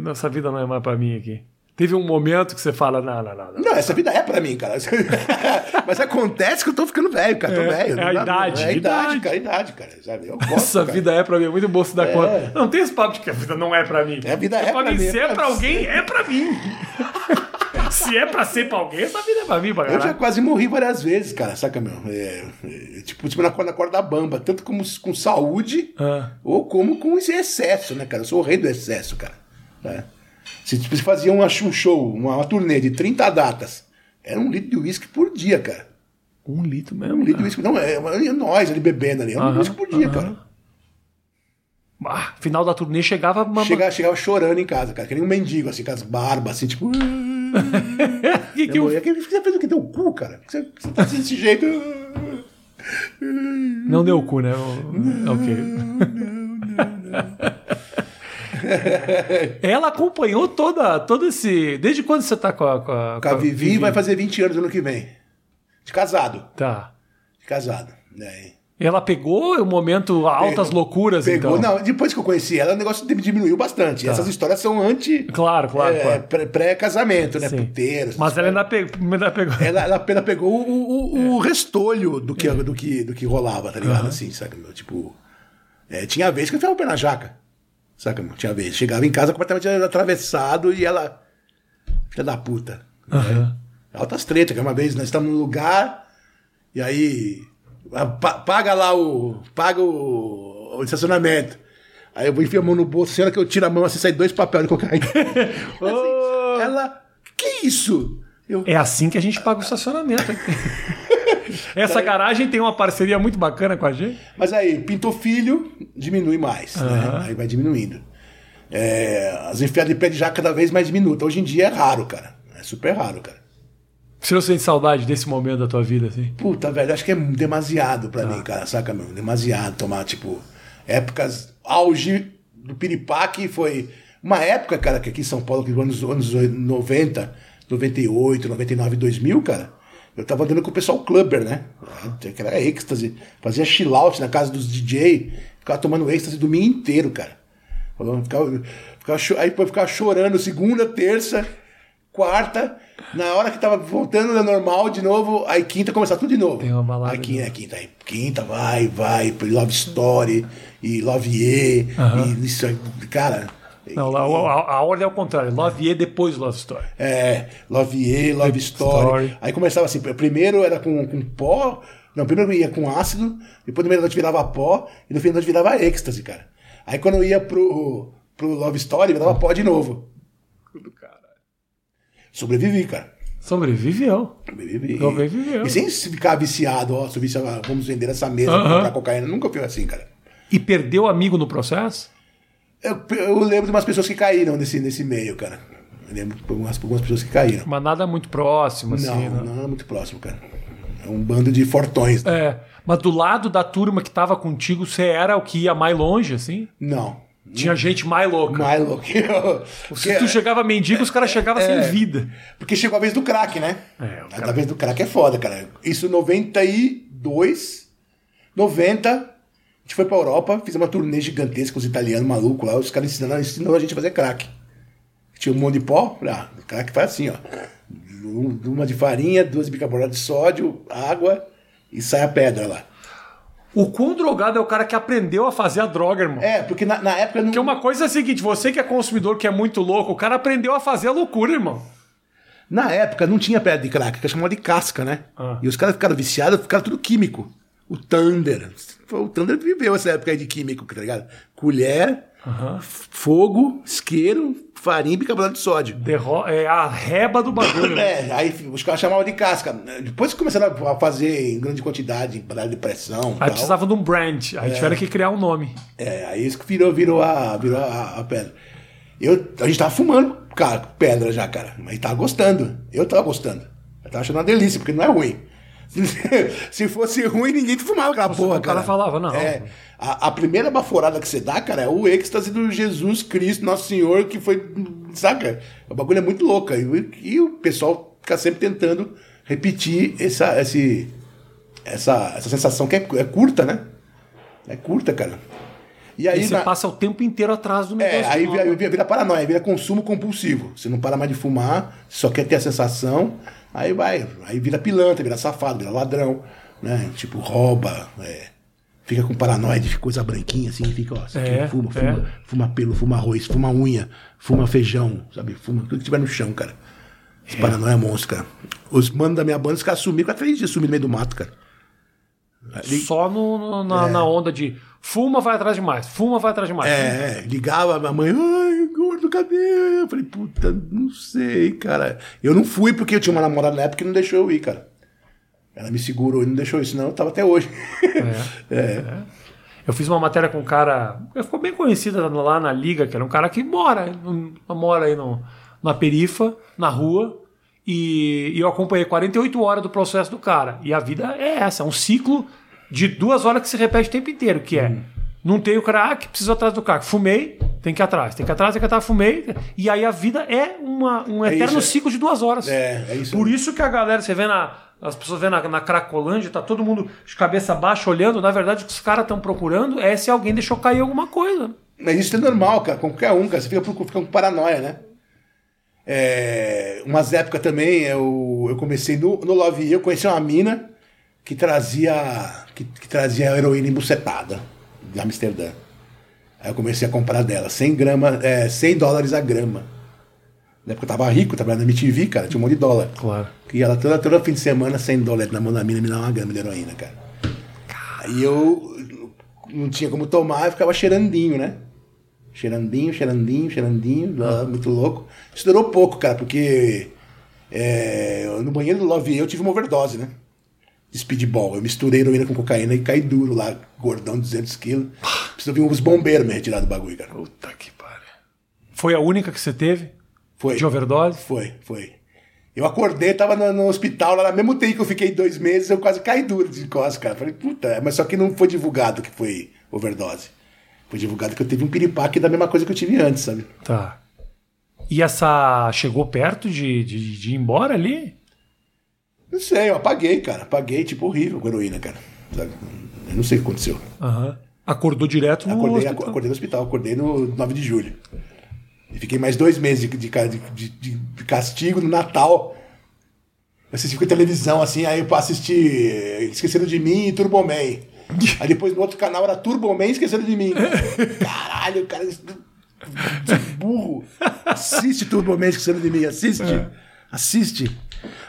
nossa vida não é mais pra mim aqui? Teve um momento que você fala, não, não, não. não. Não, essa vida é pra mim, cara. [LAUGHS] Mas acontece que eu tô ficando velho, cara. Tô É, velho. é a idade, É a idade, idade. cara. A idade, cara. Sabe? Eu gosto, Essa cara. vida é pra mim, é muito bom se dar É. conta. Não tem esse papo de que a vida não é pra mim. A vida é pra pra mim. mim, Se é é pra pra alguém, é pra mim. [LAUGHS] se é pra ser pra alguém, essa vida é pra mim, pra Eu já quase morri várias vezes, cara, saca, meu? É, é, tipo, tipo na, corda- na corda bamba, tanto como com saúde Ah. ou como com esse excesso, né, cara? Eu sou o rei do excesso, cara. né? Se se fazia um show, uma, uma turnê de 30 datas, era um litro de uísque por dia, cara. Um litro Um mesmo. litro de uísque. Não, é, é nós ali bebendo ali. É um uísque por dia, aham. cara. Ah, final da turnê chegava. Chegava, chegava chorando em casa, cara. Que nem um mendigo, assim, com as barbas, assim, tipo. [LAUGHS] que que Eu, eu, que você fez o que? Deu o cu, cara? Você, você tá assim desse jeito. Não deu o cu, né? Ok. [LAUGHS] Ela acompanhou toda, todo esse. Desde quando você tá com a. Com a, Com a Vivi vai fazer 20 anos ano que vem. De casado. Tá. De casado. Né? Ela pegou o momento altas loucuras, Pegou, então. não, depois que eu conheci ela, o negócio diminuiu bastante. Essas histórias são anti. Claro, claro, é, claro. pré- Pré-casamento, né? Sim. Puteiros. Mas ela ainda pegou. Ainda pegou. Ela, ela apenas pegou o, o, o restolho do que, do, que, do que rolava, tá ligado? Assim, saca, meu? Tipo. é, tinha vez que eu ficava o pé na jaca. Saca, meu? Tinha vez. Chegava em casa completamente atravessado e ela. Filha da puta. Aham. Altas tretas, que uma vez nós estamos num lugar e aí. pa- Paga lá o. Paga o, o estacionamento. Aí eu vou enfiar a mão no bolso, a que eu tiro a mão assim, sai dois papéis de cocaína. [LAUGHS] Assim, ela. Que isso? Eu, É assim que a gente paga o estacionamento. [LAUGHS] [LAUGHS] Essa garagem tem uma parceria muito bacana com a gente. Mas aí, pintou filho, diminui mais, né? Aham. Aí vai diminuindo. É, as enfiadas de pé de jaca cada vez mais diminutas. Hoje em dia é raro, cara. É super raro, cara. Você não sente saudade desse momento da tua vida, assim? Puta, velho, acho que é demasiado pra Tá. mim, cara, saca, meu? Demasiado tomar, tipo, épocas auge do piripaque foi uma época, cara, que aqui em São Paulo, que nos anos 90, 98, 99, 2000, cara, eu tava andando com o pessoal clubber, né? Que era êxtase, fazia chill out na casa dos DJ, ficava tomando êxtase o domingo inteiro, cara. Ficava, ficava, aí ficava chorando segunda, terça, quarta, na hora que tava voltando ao normal de novo, aí quinta começar tudo de novo. Tem uma balada Aí quinta, quinta, aí quinta, vai, vai, Love Story, e Love Ye, e isso, aí, cara. Não, a, a- a ordem é o contrário. Love Ye depois Love Story. É, Love Ye, Love Story. Story. Aí começava assim, primeiro era com, com pó, não, primeiro ia com ácido, depois no meio da noite virava pó, e no fim da noite virava êxtase, cara. Aí quando eu ia pro, pro Love Story, virava pó de novo. Sobrevivi, cara. Sobreviveu. Sobrevivi. Sobreviveu. E sem ficar viciado, ó, se vicia, ah, vamos vender essa mesa Aham. pra comprar cocaína. Nunca fui assim, cara. E perdeu amigo no processo? Eu, eu lembro de umas pessoas que caíram nesse, nesse meio, cara. Eu lembro de algumas, algumas pessoas que caíram. Mas nada muito próximo, assim. não, né? não era muito próximo, cara. É um bando de fortões. né? É, mas do lado da turma que tava contigo, você era o que ia mais longe, assim? Não. Tinha gente mais louca. Mais eu. Se tu chegava mendigo, os caras chegavam É. sem vida. Porque chegou a vez do crack, né? É, o A vez do crack é foda, cara. Isso em 92, 90, a gente foi pra Europa, fizemos uma turnê gigantesca com os italianos malucos lá, os caras ensinando, a gente a fazer crack. Tinha um monte de pó, ah, o crack faz assim, ó. Um- Uma de farinha, duas de bicarbonato de sódio, água e sai a pedra lá. O quão drogado é o cara que aprendeu a fazer a droga, irmão? É, porque na, na época não. Porque uma coisa é a seguinte, você que é consumidor, que é muito louco, o cara aprendeu a fazer a loucura, irmão. Na época não tinha pedra de crack, que chamava de casca, né? Ah. E os caras ficaram viciados, ficaram tudo químico. O Thunder. O Thunder viveu essa época aí de químico, tá ligado? Colher, f- fogo, isqueiro, farinha e bicarbonato de sódio. Derro é a reba do bagulho. né? [LAUGHS] É, aí os caras chamavam de casca. Depois que começaram a fazer em grande quantidade, para dar depressão. Aí tal, precisava de um brand. Aí tiveram que criar um nome. É, aí isso que virou, virou, a, virou a, a pedra. Eu, a gente tava fumando, cara, pedra já, cara. Mas tava gostando. Eu tava gostando. Eu tava achando uma delícia, porque não é ruim. Se fosse ruim, ninguém fumava aquela porra, o cara falava, não. É, a, a primeira baforada que você dá, cara, é o êxtase do Jesus Cristo, Nosso Senhor, que foi. Saca? O bagulho é muito louco. E, e o pessoal fica sempre tentando repetir essa, esse, essa, essa sensação que é, é curta, né? É curta, cara. E aí, E você na- passa o tempo inteiro atrás do é, negócio. aí nova. vira, vira, vira paranoia, vira consumo compulsivo. Você não para mais de fumar, só quer ter a sensação, aí vai, aí vira pilantra, vira safado, vira ladrão, né? Tipo, rouba, é, fica com paranoia de coisa branquinha assim, fica, ó, aqui É, fuma, é. fuma, fuma pelo, fuma arroz, fuma unha, fuma feijão, sabe? Fuma tudo que tiver no chão, cara. É. Esse paranoia é monstro, cara. Os manos da minha banda, os caras sumiram, ficaram três dias sumindo no meio do mato, cara. Só no, no- na, na onda de fuma, vai atrás de mais. Fuma, vai atrás de mais. É, é, ligava a mãe, ai, gordo, cadê? Eu falei, puta, não sei, cara. Eu não fui porque eu tinha uma namorada na época que não deixou eu ir, cara. Ela me segurou e não deixou isso, senão eu tava até hoje. [LAUGHS] É. Eu fiz uma matéria com um cara. Ficou bem conhecida lá na Liga, que era um cara que mora, mora aí no, na perifa, na rua. E, e eu acompanhei 48 horas do processo do cara. E a vida é essa, é um ciclo de duas horas que se repete o tempo inteiro, que é. Não tenho crack, preciso atrás do crack. Fumei, tem que ir atrás. Tem que ir atrás, tem que ir atrás, fumei. E aí a vida é uma, um eterno isso, é. ciclo de duas horas. É, é isso Por isso que a galera, você vê na. As pessoas vê na, na Cracolândia, tá todo mundo de cabeça baixa olhando. Na verdade, o que os caras estão procurando é se alguém deixou cair alguma coisa. Mas isso é normal, cara, com qualquer um, cara. Você fica, fica com paranoia, né? É, umas épocas também, eu, eu comecei no, no Love You, eu conheci uma mina que trazia, que, que trazia heroína embucetada de Amsterdã. Aí eu comecei a comprar dela, 100 gramas, é, 100 dólares a grama. Na época eu tava rico, trabalhando na MTV, cara, tinha um monte de dólar. Claro. Que ela toda, todo fim de semana, 100 dólares na mão da mina, me dá uma grama de heroína, cara. Aí eu não tinha como tomar, eu ficava cheirandinho, né? Cheirandinho, cheirandinho, cheirandinho, lá, muito louco. Isso durou pouco, cara, porque é, no banheiro do Love eu tive uma overdose, né? Speedball. Eu misturei heroína com cocaína e caí duro lá, gordão, 200 quilos. Precisou vir uns bombeiros me retirar do bagulho, cara. Puta que pariu. Foi a única que você teve? Foi. De overdose? Foi, foi. Eu acordei, tava no, no hospital, lá no mesmo tempo que eu fiquei dois meses, eu quase caí duro de costas, cara. Falei, puta, mas só que não foi divulgado que foi overdose. Foi divulgado que eu tive um piripaque da mesma coisa que eu tive antes, sabe? Tá. E essa chegou perto de, de, de ir embora ali? Não sei, eu apaguei, cara. Apaguei, tipo, horrível com heroína, cara. Sabe? Eu não sei o que aconteceu. Aham. Acordou direto no Acordei, hospital. acordei no hospital, acordei no 9 de julho. E fiquei mais dois meses de, de, de- de- castigo no Natal. Eu assisti com televisão, assim, aí eu assisti Esqueceram de Mim e Turbo Man. [LAUGHS] Aí depois no outro canal era Turbo Man e Esqueceram de Mim. [LAUGHS] Caralho, cara, burro. Assiste Turbo Man e Esqueceram de Mim, assiste. Assiste.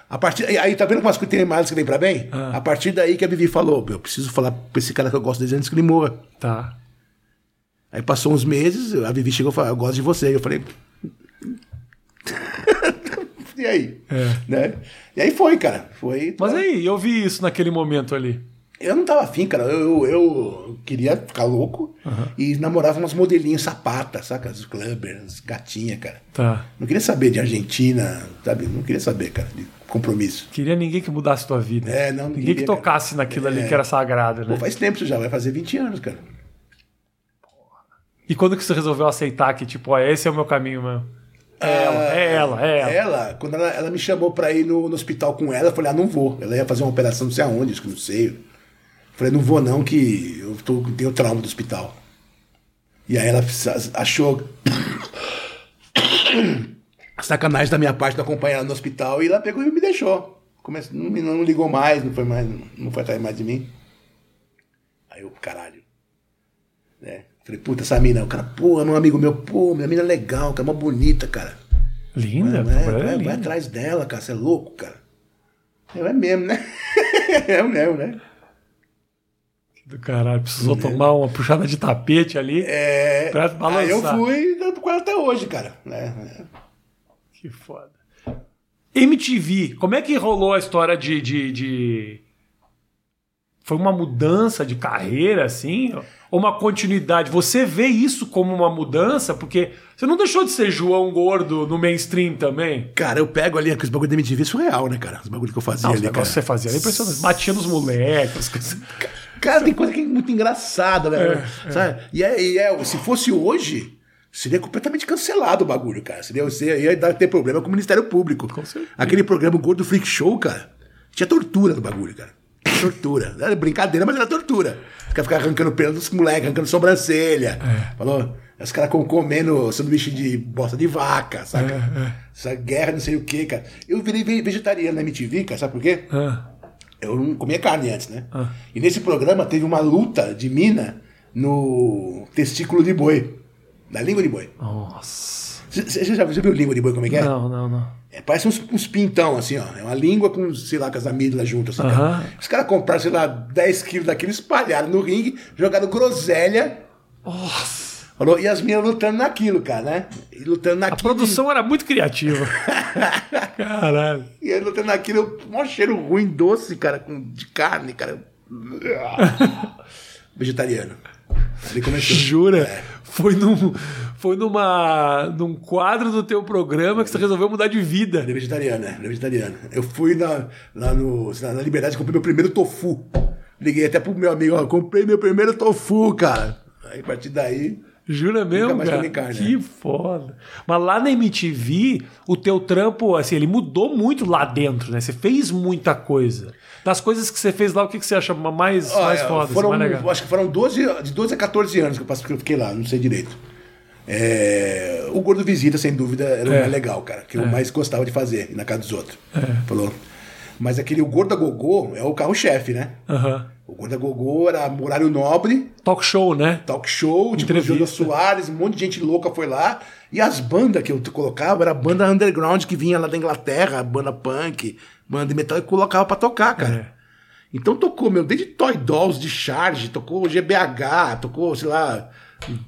A partir, aí tá vendo como as coisas tem mais que vem pra bem? A partir daí que a Vivi falou, eu preciso falar pra esse cara que eu gosto desde antes que ele morra. Tá. Aí passou uns meses, a Vivi chegou e falou, eu gosto de você. Eu falei. [LAUGHS] e aí? Né? E aí foi, cara. Foi. Mas aí, eu vi isso naquele momento ali. Eu não tava afim, cara. Eu, eu queria ficar louco e namorava umas modelinhas sapata, saca? As clubbers, gatinha, cara. Tá. Não queria saber de Argentina, sabe? Não queria saber, cara, de compromisso. Queria ninguém que mudasse tua vida. É, não, Ninguém que tocasse naquilo ali que era sagrado, né? Pô, faz tempo isso já, vai fazer 20 anos, cara. E quando que você resolveu aceitar que, tipo, ó, esse é o meu caminho mesmo? É ela, é ela, é ela. Ela, quando ela, ela me chamou pra ir no, no hospital com ela, eu falei, ah, não vou. Ela ia fazer uma operação não sei aonde, acho que não sei. Eu falei, não vou não, que eu tô, tenho trauma do hospital. E aí ela achou [COUGHS] sacanagem da minha parte de acompanhar ela no hospital e ela pegou e me deixou. Comece, não, não ligou mais, não foi mais, não foi atrás mais de mim. Aí eu, caralho. Né? Falei, puta, essa mina, o cara, pô, é meu amigo meu, pô, minha mina é legal, cara, é uma bonita, cara. Linda, Vai, Tom vai, é vai, atrás dela, cara. Você é louco, cara. É mesmo, né? [LAUGHS] é mesmo, né? Do caralho, precisou tomar uma puxada de tapete ali É. pra balançar. Aí eu fui dando com ela até hoje, cara. né? Que foda. MTV, como é que rolou a história de, de, de- Foi uma mudança de carreira, assim? Ou uma continuidade? Você vê isso como uma mudança? Porque você não deixou de ser João Gordo no mainstream também? Cara, eu pego ali aqueles bagulho da MTV surreal, né, cara? Os bagulho que eu fazia Não, os ali, que cara. você fazia era impressionante. Batia nos moleques. Cara, tem coisa que é muito engraçada, velho. É, Sabe? E, é, e é, se fosse hoje, seria completamente cancelado o bagulho, cara. Seria, você ia ter problema com o Ministério Público. Com. Aquele programa Gordo Freak Show, cara, tinha tortura no bagulho, cara. Tortura. Era brincadeira, mas era tortura. Ficar ficar arrancando pelo dos moleques, arrancando sobrancelha. É. Falou? Os caras com- comendo sanduíche de bosta de vaca, saca? É, Essa guerra, não sei o quê, cara. Eu virei ve- vegetariano na MTV, cara, sabe por quê? Ah, Eu não comia carne antes, né? E nesse programa teve uma luta de mina no testículo de boi. Na língua de boi. nossa. Você já, já viu língua de boi como é que é? Não, não, não. É, parece uns, uns pintão, assim, ó. É uma língua com, sei lá, com as amígdalas juntas. Assim, Aham. cara. Os caras compraram, sei lá, 10 quilos daquilo, espalharam no ringue, jogaram groselha. Nossa. Falou, e as minas lutando naquilo, cara, né? E lutando A naquilo. produção era muito criativa. [LAUGHS] Caralho. E aí lutando naquilo, um cheiro ruim, doce, cara, com, de carne, cara. [LAUGHS] Vegetariano. Ali começou. Jura? É. Foi, num, foi numa, num quadro do teu programa que você resolveu mudar de vida. Ele é vegetariano, né? Ele é vegetariano. Eu fui na, lá no, na Liberdade e comprei meu primeiro tofu. Liguei até pro meu amigo, ó, comprei meu primeiro tofu, cara. Aí a partir daí. Jura mesmo, mais cara? carne, que né? foda. Mas lá na MTV, o teu trampo, assim, ele mudou muito lá dentro, né? Você fez muita coisa. Das coisas que você fez lá, o que, que você acha mais, mais Olha, foda, assim, foram, mais legal? acho que foram 12, de 12 a 14 anos que eu, passei, que eu fiquei lá, não sei direito. É, o Gordo Visita, sem dúvida, era o É. mais legal, cara, que eu mais gostava de fazer na casa dos outros. Falou. Mas aquele o Gordo a Gogô é o carro-chefe, né? Aham. O Gordo a Gogô era horário nobre, Talk show, né? talk show, tipo. Júlio Soares, um monte de gente louca foi lá. E as bandas que eu colocava era banda underground que vinha lá da Inglaterra, banda punk, banda de metal, e colocava pra tocar, cara. É. Então tocou, meu, desde Toy Dolls de Charge, tocou GBH, tocou, sei lá,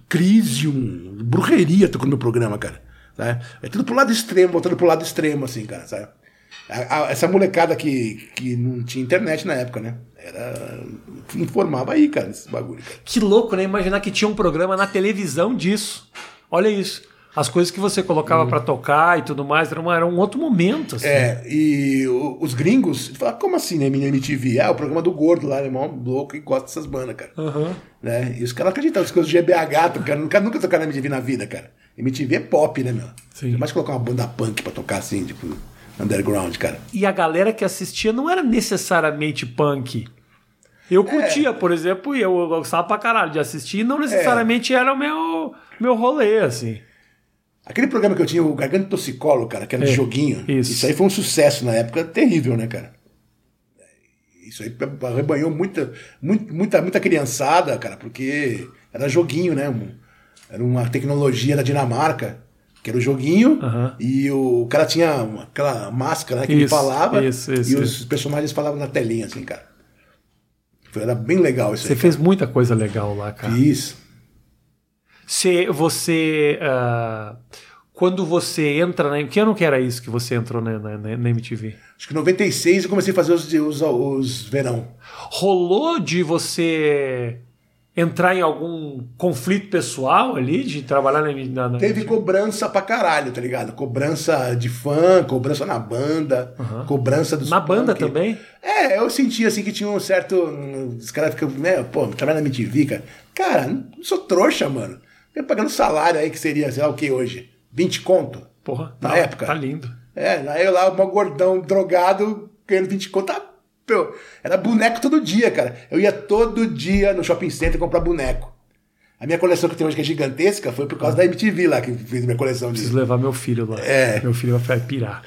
Crisium, Brujeria tocou no meu programa, cara. Sabe? É tudo pro lado extremo, voltando pro lado extremo, assim, cara, sabe? A- a- essa molecada que, que não tinha internet na época, né? Era. informava aí, cara, nesses bagulho, cara. Que louco, né? Imaginar que tinha um programa na televisão disso. Olha isso. As coisas que você colocava pra tocar e tudo mais, era, uma- era um outro momento. Assim. É, e o- os gringos falaram, como assim, né, minha MTV? Ah, o programa do gordo lá, irmão, louco e gosta dessas bandas, cara. Aham. Né? E os caras acreditavam, as coisas do GBH, tocando, nunca, nunca tocaram na MTV na vida, cara. MTV é pop, né, meu? Sim. Jamais colocar uma banda punk pra tocar assim, tipo, underground, cara. E a galera que assistia não era necessariamente punk. Eu curtia, por exemplo, e eu gostava pra caralho de assistir, e não necessariamente era o meu, meu rolê, assim. Aquele programa que eu tinha, o Garganta Toxicolo, cara, que era de É, joguinho. isso. aí foi um sucesso na época, terrível, né, cara? Isso aí arrebanhou muita, muita, muita, muita criançada, cara, porque era joguinho, né? Era uma tecnologia da Dinamarca, que era o joguinho, e o cara tinha uma- aquela máscara né, que ele Isso, falava, isso, isso, e os personagens falavam na telinha, assim, cara. Foi- Era bem legal isso Você aí. fez muita coisa legal lá, cara. Isso. Você, você ah, quando você entra na. Que ano que era isso que você entrou na, na, na MTV? Acho que em 96 eu comecei a fazer os, os, os verão. Rolou de você entrar em algum conflito pessoal ali, de trabalhar na, na, Teve cobrança pra caralho, tá ligado? Cobrança de fã, cobrança na banda, cobrança dos Na banda punk. também? É, eu senti assim que tinha um certo. Os caras ficam, né, pô, trabalha na MTV, cara. Cara, não sou trouxa, mano. Eu pagando salário aí que seria, sei lá o que hoje? 20 conto? Porra, Na tá, época. Tá lindo. É, aí eu lá, um gordão drogado, ganhando 20 conto. tá, pô, era boneco todo dia, cara. Eu ia todo dia no shopping center comprar boneco. A minha coleção que tem hoje, que é gigantesca, foi por causa da MTV lá, que fez minha coleção de. Preciso levar meu filho lá. É. Meu filho vai pirar.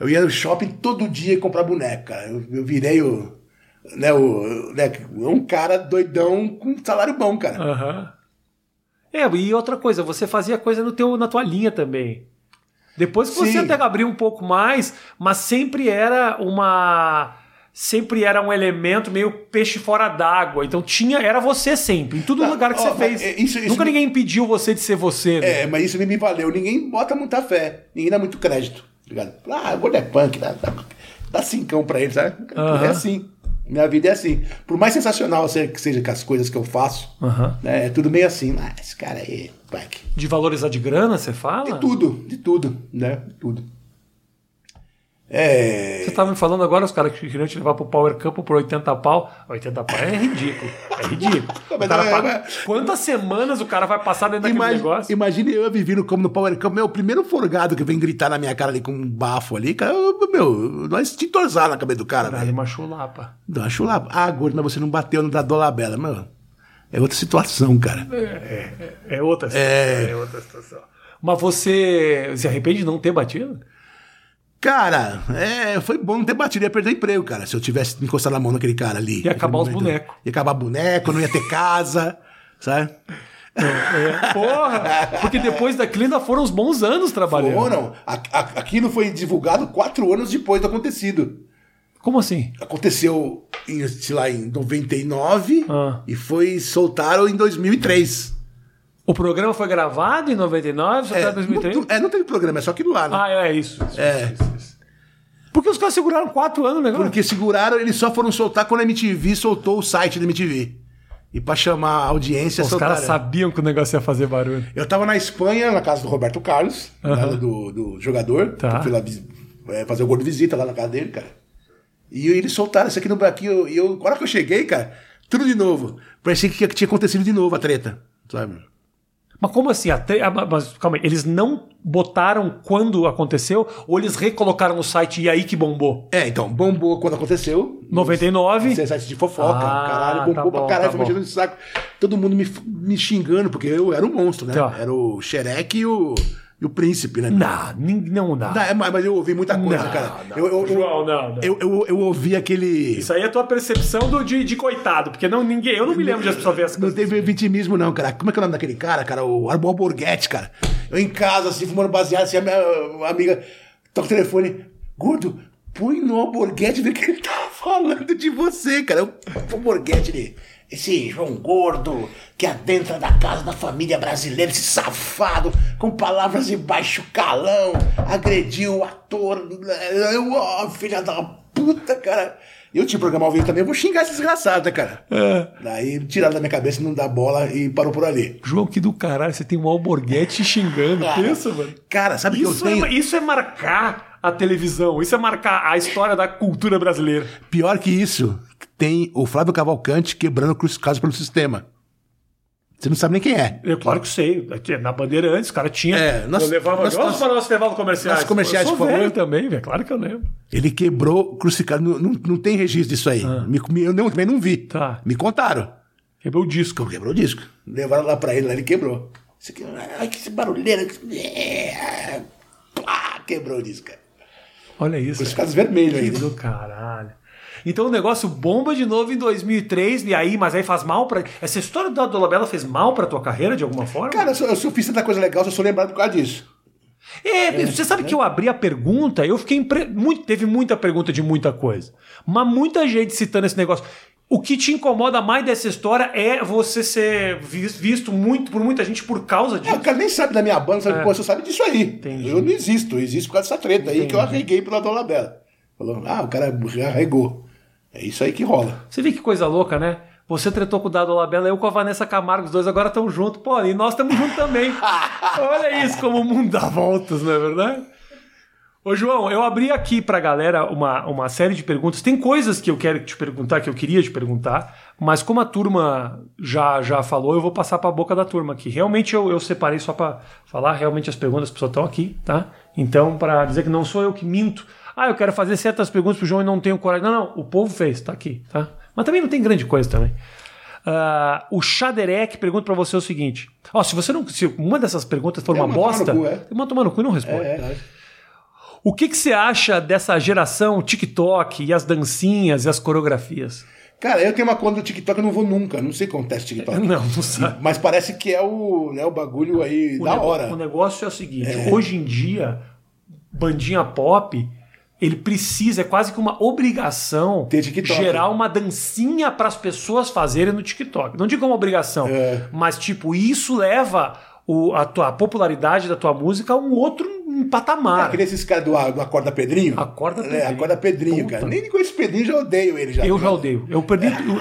Eu ia no shopping todo dia comprar boneco, cara. Eu, eu virei o. Né, o né, um cara doidão com salário bom, cara. Aham. É, e outra coisa, você fazia coisa no teu, na tua linha também. Depois que você até abriu um pouco mais, mas sempre era uma. Sempre era um elemento meio peixe fora d'água. Então tinha. Era você sempre, em todo Não, lugar que ó, você fez. é, isso- isso Nunca me- ninguém impediu você de ser você. né? É, mas isso nem me valeu. Ninguém bota muita fé. Ninguém dá muito crédito. tá Ligado? Ah, o é punk, dá, dá, dá cincão pra ele, sabe? Aham. É assim. Minha vida é assim. Por mais sensacional se- que seja com as coisas que eu faço, Aham. né, é tudo meio assim. Ah, esse cara aí, punk. De valorizar de grana, você fala? De tudo, de tudo, né? De tudo. É. Você tava me falando agora, os caras que queriam te levar pro Power Camp por 80 pau. 80 pau é ridículo. É ridículo. [LAUGHS] O Mas é- paga- é- Quantas semanas o cara vai passar dentro daquele Imagine, negócio? imagine eu vivendo como no Power Camp, meu primeiro forgado que vem gritar na minha cara ali com um bafo ali, cara, eu- meu, nós te torzar na cabeça do cara, Caralho, velho. uma chulapa. Dá uma chulapa. Ah, gordo, mas você não bateu no da Dolabella, meu. É outra situação, cara. É outra situação. É. É outra situação. Mas você se arrepende de não ter batido? Cara, é, foi bom não ter batido, ia perder emprego, cara. Se eu tivesse encostado a mão naquele cara ali. Ia acabar os momento. bonecos. Ia acabar boneco, não ia ter casa, sabe? É, porra! Porque depois daquilo ainda foram uns bons anos trabalhando. Foram. Aquilo foi divulgado quatro anos depois do acontecido. Como assim? Aconteceu, em, sei lá, em 99 Ah. e foi soltaram em 2003. O programa foi gravado em 99, só até 2003? Não, é, não teve programa, é só aquilo lá, né? Ah, é isso. isso, É. isso, isso. Porque os caras seguraram quatro anos o negócio. Porque seguraram, eles só foram soltar quando a MTV soltou o site da MTV. E pra chamar a audiência, Os caras sabiam que o negócio ia fazer barulho. Eu tava na Espanha, na casa do Roberto Carlos, lá do, do jogador. Tá. Eu fui lá é, fazer o gordo visita lá na casa dele, cara. E eles soltaram isso aqui no aqui, eu, e eu, na hora que eu cheguei, cara, tudo de novo. Parecia que tinha acontecido de novo a treta, sabe? Mas como assim? Até, ah, mas calma aí, eles não botaram quando aconteceu ou eles recolocaram no site e aí que bombou? É, então, bombou quando aconteceu. 99? Esse site de fofoca, Ah, caralho, bombou tá pra bom, caralho, tá foi mexendo no saco. Todo mundo me, me xingando, porque eu era o monstro, né? Tá. Era o xereque e o, e o príncipe, né? Não, nin- não dá. Não, é, mas mas eu ouvi muita coisa, Não, cara. não. Eu, eu, eu, João, não, não. Eu, eu, eu ouvi aquele. Isso aí é a tua percepção do, de, de coitado, porque não, ninguém, eu não me lembro de as pessoas verem as Não coisas. teve vitimismo, não, cara. Como é que é o nome daquele cara, cara? O Arbol Borghetti, cara. Eu em casa, assim, fumando baseado, assim, a minha amiga toca o telefone. Gordo, põe no Alborguete, vê que ele tá [LAUGHS] falando de você, cara. O Alborguete, ele... Esse João Gordo, que adentra da casa da família brasileira, esse safado, com palavras de baixo calão, agrediu o ator. Eu, ó, filha da puta, cara. Eu tinha programa ao vivo também, eu vou xingar esse desgraçado, né, cara? É. Daí tiraram da minha cabeça, não dá bola e parou por ali. João, que do caralho, você tem um alborguete xingando. Cara, Pensa, mano. Cara, sabe que eu Isso tenho. é, isso é marcar a televisão, isso é marcar a história da cultura brasileira. Pior que isso, tem o Flávio Cavalcante quebrando crucificados pelo sistema. Você não sabe nem quem é. Eu, claro que sei. Na Bandeirantes, o cara tinha. É, nós- eu levava. nós- nós- para o nosso intervalo comercial. nossos comerciais, eu sou por favor. também, velho. Claro que eu lembro. Ele quebrou crucificado. Não, não, não tem registro disso aí. Me- me- eu não- também não vi. Ah. Tá. Me contaram. Quebrou o disco. Quebrou o disco. Levaram lá pra ele, lá ele quebrou. Isso aqui, ai, que barulheira. É, Plá, quebrou o disco, cara. Olha isso. Crucificados vermelhos ainda. do caralho. Então o negócio bomba de novo em 2003, e aí, mas aí faz mal pra. Essa história da Dolabella fez mal pra tua carreira de alguma forma? Cara, eu, sou, eu fiz tanta coisa legal, eu sou lembrado por causa disso. É, você sabe que eu abri a pergunta, eu fiquei impre... muito, teve muita pergunta de muita coisa. Mas muita gente citando esse negócio. O que te incomoda mais dessa história é você ser vis- visto muito por muita gente por causa Ah, o disso. cara nem sabe da minha banda, sabe, pô, você sabe disso aí. É. Entendi. Eu não existo, eu existo por causa dessa treta aí que eu arreguei pela Dona Bela. Falou, ah, o cara arregou. É isso aí que rola. Você vê que coisa louca, né? Você tretou com o Dado Labella, eu com a Vanessa Camargo, os dois agora estão juntos. Pô, e nós estamos juntos também. [LAUGHS] Olha isso, como o mundo dá voltas, não é verdade? Ô, João, eu abri aqui pra galera uma, uma série de perguntas. Tem coisas que eu quero te perguntar, que eu queria te perguntar, mas como a turma já, já falou, eu vou passar pra boca da turma aqui. Realmente eu, eu separei só pra falar, realmente as perguntas, as pessoas estão aqui, tá? Então, pra dizer que não sou eu que minto. Ah, eu quero fazer certas perguntas pro João e não tenho coragem. Não, não, o povo fez, tá aqui, tá? Mas também não tem grande coisa também. Ah, o Xaderek pergunta pra você o seguinte: Ó, se você não. Se uma dessas perguntas for É, uma no bosta, cu, é. manda tomar no cu e não responde. É, O que, que você acha dessa geração TikTok e as dancinhas e as coreografias? Cara, eu tenho uma conta do TikTok, eu não vou nunca. Não sei como acontece TikTok. [LAUGHS] Não, não sabe. Mas parece que é o, né, o bagulho aí O da hora. O negócio é o seguinte: hoje em dia, bandinha pop, ele precisa, é quase que uma obrigação gerar uma dancinha para as pessoas fazerem no TikTok. Não digo uma obrigação, É. mas tipo, isso leva o- a, tua, a popularidade da tua música a um outro um É, patamar. nem esses caras do, do Acorda Pedrinho. Acorda É, Pedrinho. Acorda Pedrinho, Puta. cara. Nem conheço o Pedrinho, já odeio ele já. Eu já odeio. Eu perdi. Eu,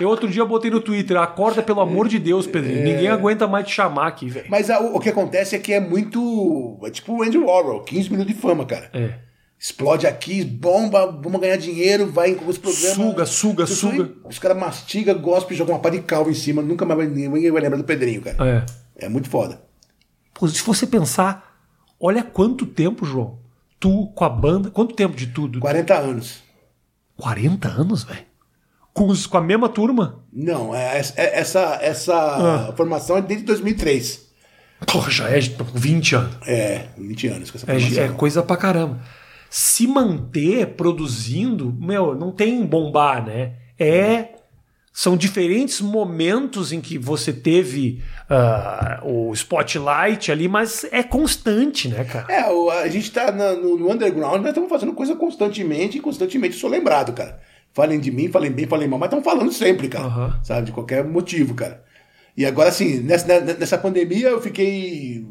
eu outro dia botei no Twitter, acorda pelo amor de Deus, É. Pedrinho. Ninguém aguenta mais te chamar aqui, velho. Mas a- o, o que acontece é que é muito. É tipo o Andy Warhol, 15 minutos de fama, cara. É. Explode aqui, bomba, vamos ganhar dinheiro, vai com os programas. Suga, suga, suga. aí, Os caras mastigam, gospem, jogam uma pá de calvo em cima, nunca mais vai, ninguém vai lembrar do Pedrinho, cara. É. É muito foda. Pô, se você pensar, olha quanto tempo, João. Tu com a banda. Quanto tempo de tudo? 40 anos. 40 anos, velho. Com, os- com a mesma turma? Não, é, é- essa, essa Ah. formação é desde 2003. Porra, já é de 20 anos. É, 20 anos com essa É, formação. é coisa pra caramba. Se manter produzindo, meu, não tem bombar, né? É. São diferentes momentos em que você teve ah, o spotlight ali, mas é constante, né, cara? É, o- a gente tá na- no, no underground, nós estamos fazendo coisa constantemente e constantemente sou lembrado, cara. Falem de mim, falem bem, falem mal, mas estão falando sempre, cara. Aham. Sabe, de qualquer motivo, cara. E agora, assim, nessa, ne- nessa pandemia eu fiquei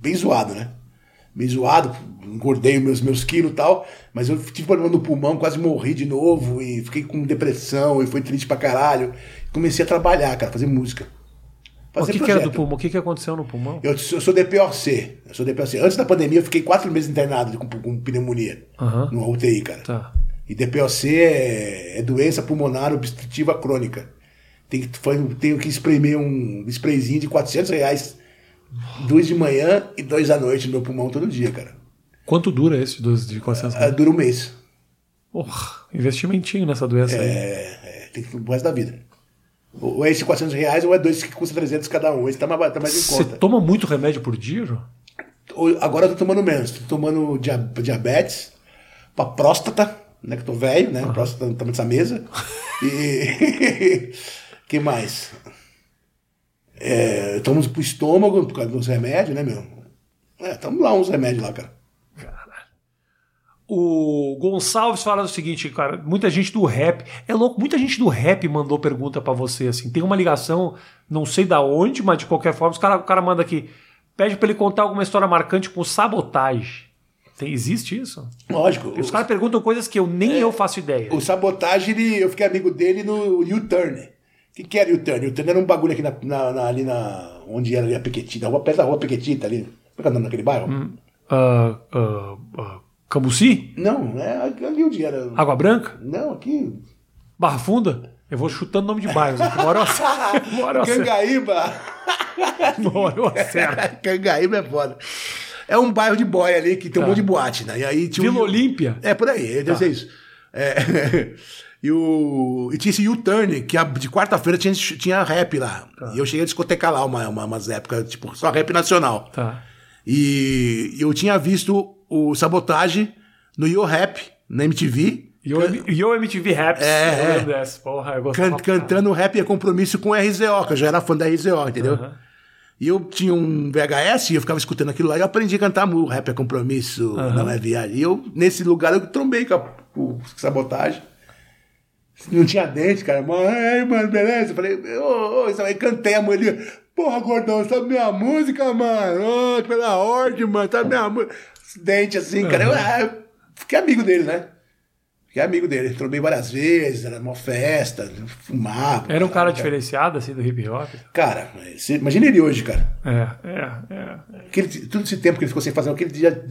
bem zoado, né? Bem zoado, engordei meus, meus quilos e tal, mas eu tive problema no pulmão, quase morri de novo e fiquei com depressão e foi triste pra caralho. Comecei a trabalhar, cara, fazer música. O Fazer que, que era do pulmão? O que, que aconteceu no pulmão? Eu, sou- eu sou DPOC. Eu sou DPOC. Antes da pandemia, eu fiquei quatro meses internado com, com pneumonia. Aham. Numa UTI, cara. Tá. E DPOC é, é doença pulmonar obstrutiva crônica. Tem foi- tenho que espremer um sprayzinho de 400 reais, dois de manhã e dois à noite no meu pulmão todo dia, cara. Quanto dura esse dos de 400 Ah, Dura um mês. Porra, investimentinho nessa doença aí. É, é, tem que o resto da vida. Ou é esse 400 reais ou é dois que custa 300 cada um. Esse tá mais, tá mais em Você conta. toma muito remédio por dia, João? Agora eu tô tomando menos. Tô tomando dia- diabetes, pra próstata, né? Que eu tô velho, né? Próstata tá nessa mesa. E. [LAUGHS] que mais? É, tomamos pro estômago, por causa dos remédios, né, meu? É, tamo lá uns remédios lá, cara. O Gonçalves fala o seguinte, cara, muita gente do rap, é louco, muita gente do rap mandou pergunta pra você, assim, tem uma ligação, não sei da onde, mas de qualquer forma, os cara, o cara manda aqui, pede pra ele contar alguma história marcante com sabotagem. Tem, existe isso? Lógico. Os o- caras perguntam coisas que eu nem eu faço ideia. O sabotagem, ele- eu fiquei amigo dele no U-Turn. O que, que era U-Turn? U-Turn era um bagulho aqui na, na- na- ali na. Onde era ali a Pequetita, rua, perto da rua Pequetita ali. Como é que é o nome daquele bairro? Ah, ah, ah, Cambuci? Não, é ali onde era. Água Branca? Não, aqui. Barra Funda? Eu vou chutando nome de bairros. hora eu. Cangaíba! Hora eu acerto. Cangaíba é foda. É um bairro de boy ali que tem um monte de boate, né? E aí tinha um- Vila Olímpia? É, por aí, deve ser isso. É, [LAUGHS] e, o, e tinha esse U-Turn, que a- de quarta-feira tinha, tinha rap lá. E eu cheguei a discotecar lá uma, uma, umas épocas, tipo, só rap nacional. Tá. E eu tinha visto o Sabotagem no Yo Rap, na MTV, Yo, Yo MTV Raps. É, é. Porra, eu can- cantando rap é compromisso com RZO, que eu já era fã da RZO, entendeu? Aham. E eu tinha um VHS e eu ficava escutando aquilo lá e eu aprendi a cantar o rap é compromisso, não é viagem. E eu, nesse lugar, eu trombei com a com sabotagem. Não tinha dente, cara. Mano, aí, mano, beleza? Eu falei, ô, ô, isso aí, cantei a mulher. Porra, gordão, sabe minha música, mano? Ô, pela ordem, mano, sabe minha música? Dente assim, cara. Eu, ah, eu fiquei amigo dele, né? Fiquei amigo dele. Trombei várias vezes, era uma festa, fumava. Era um cara caralho, diferenciado, assim, do hip hop? Cara, imagina ele hoje, cara. É, é, é. Aquele, todo esse tempo que ele ficou sem fazer, aquele dia.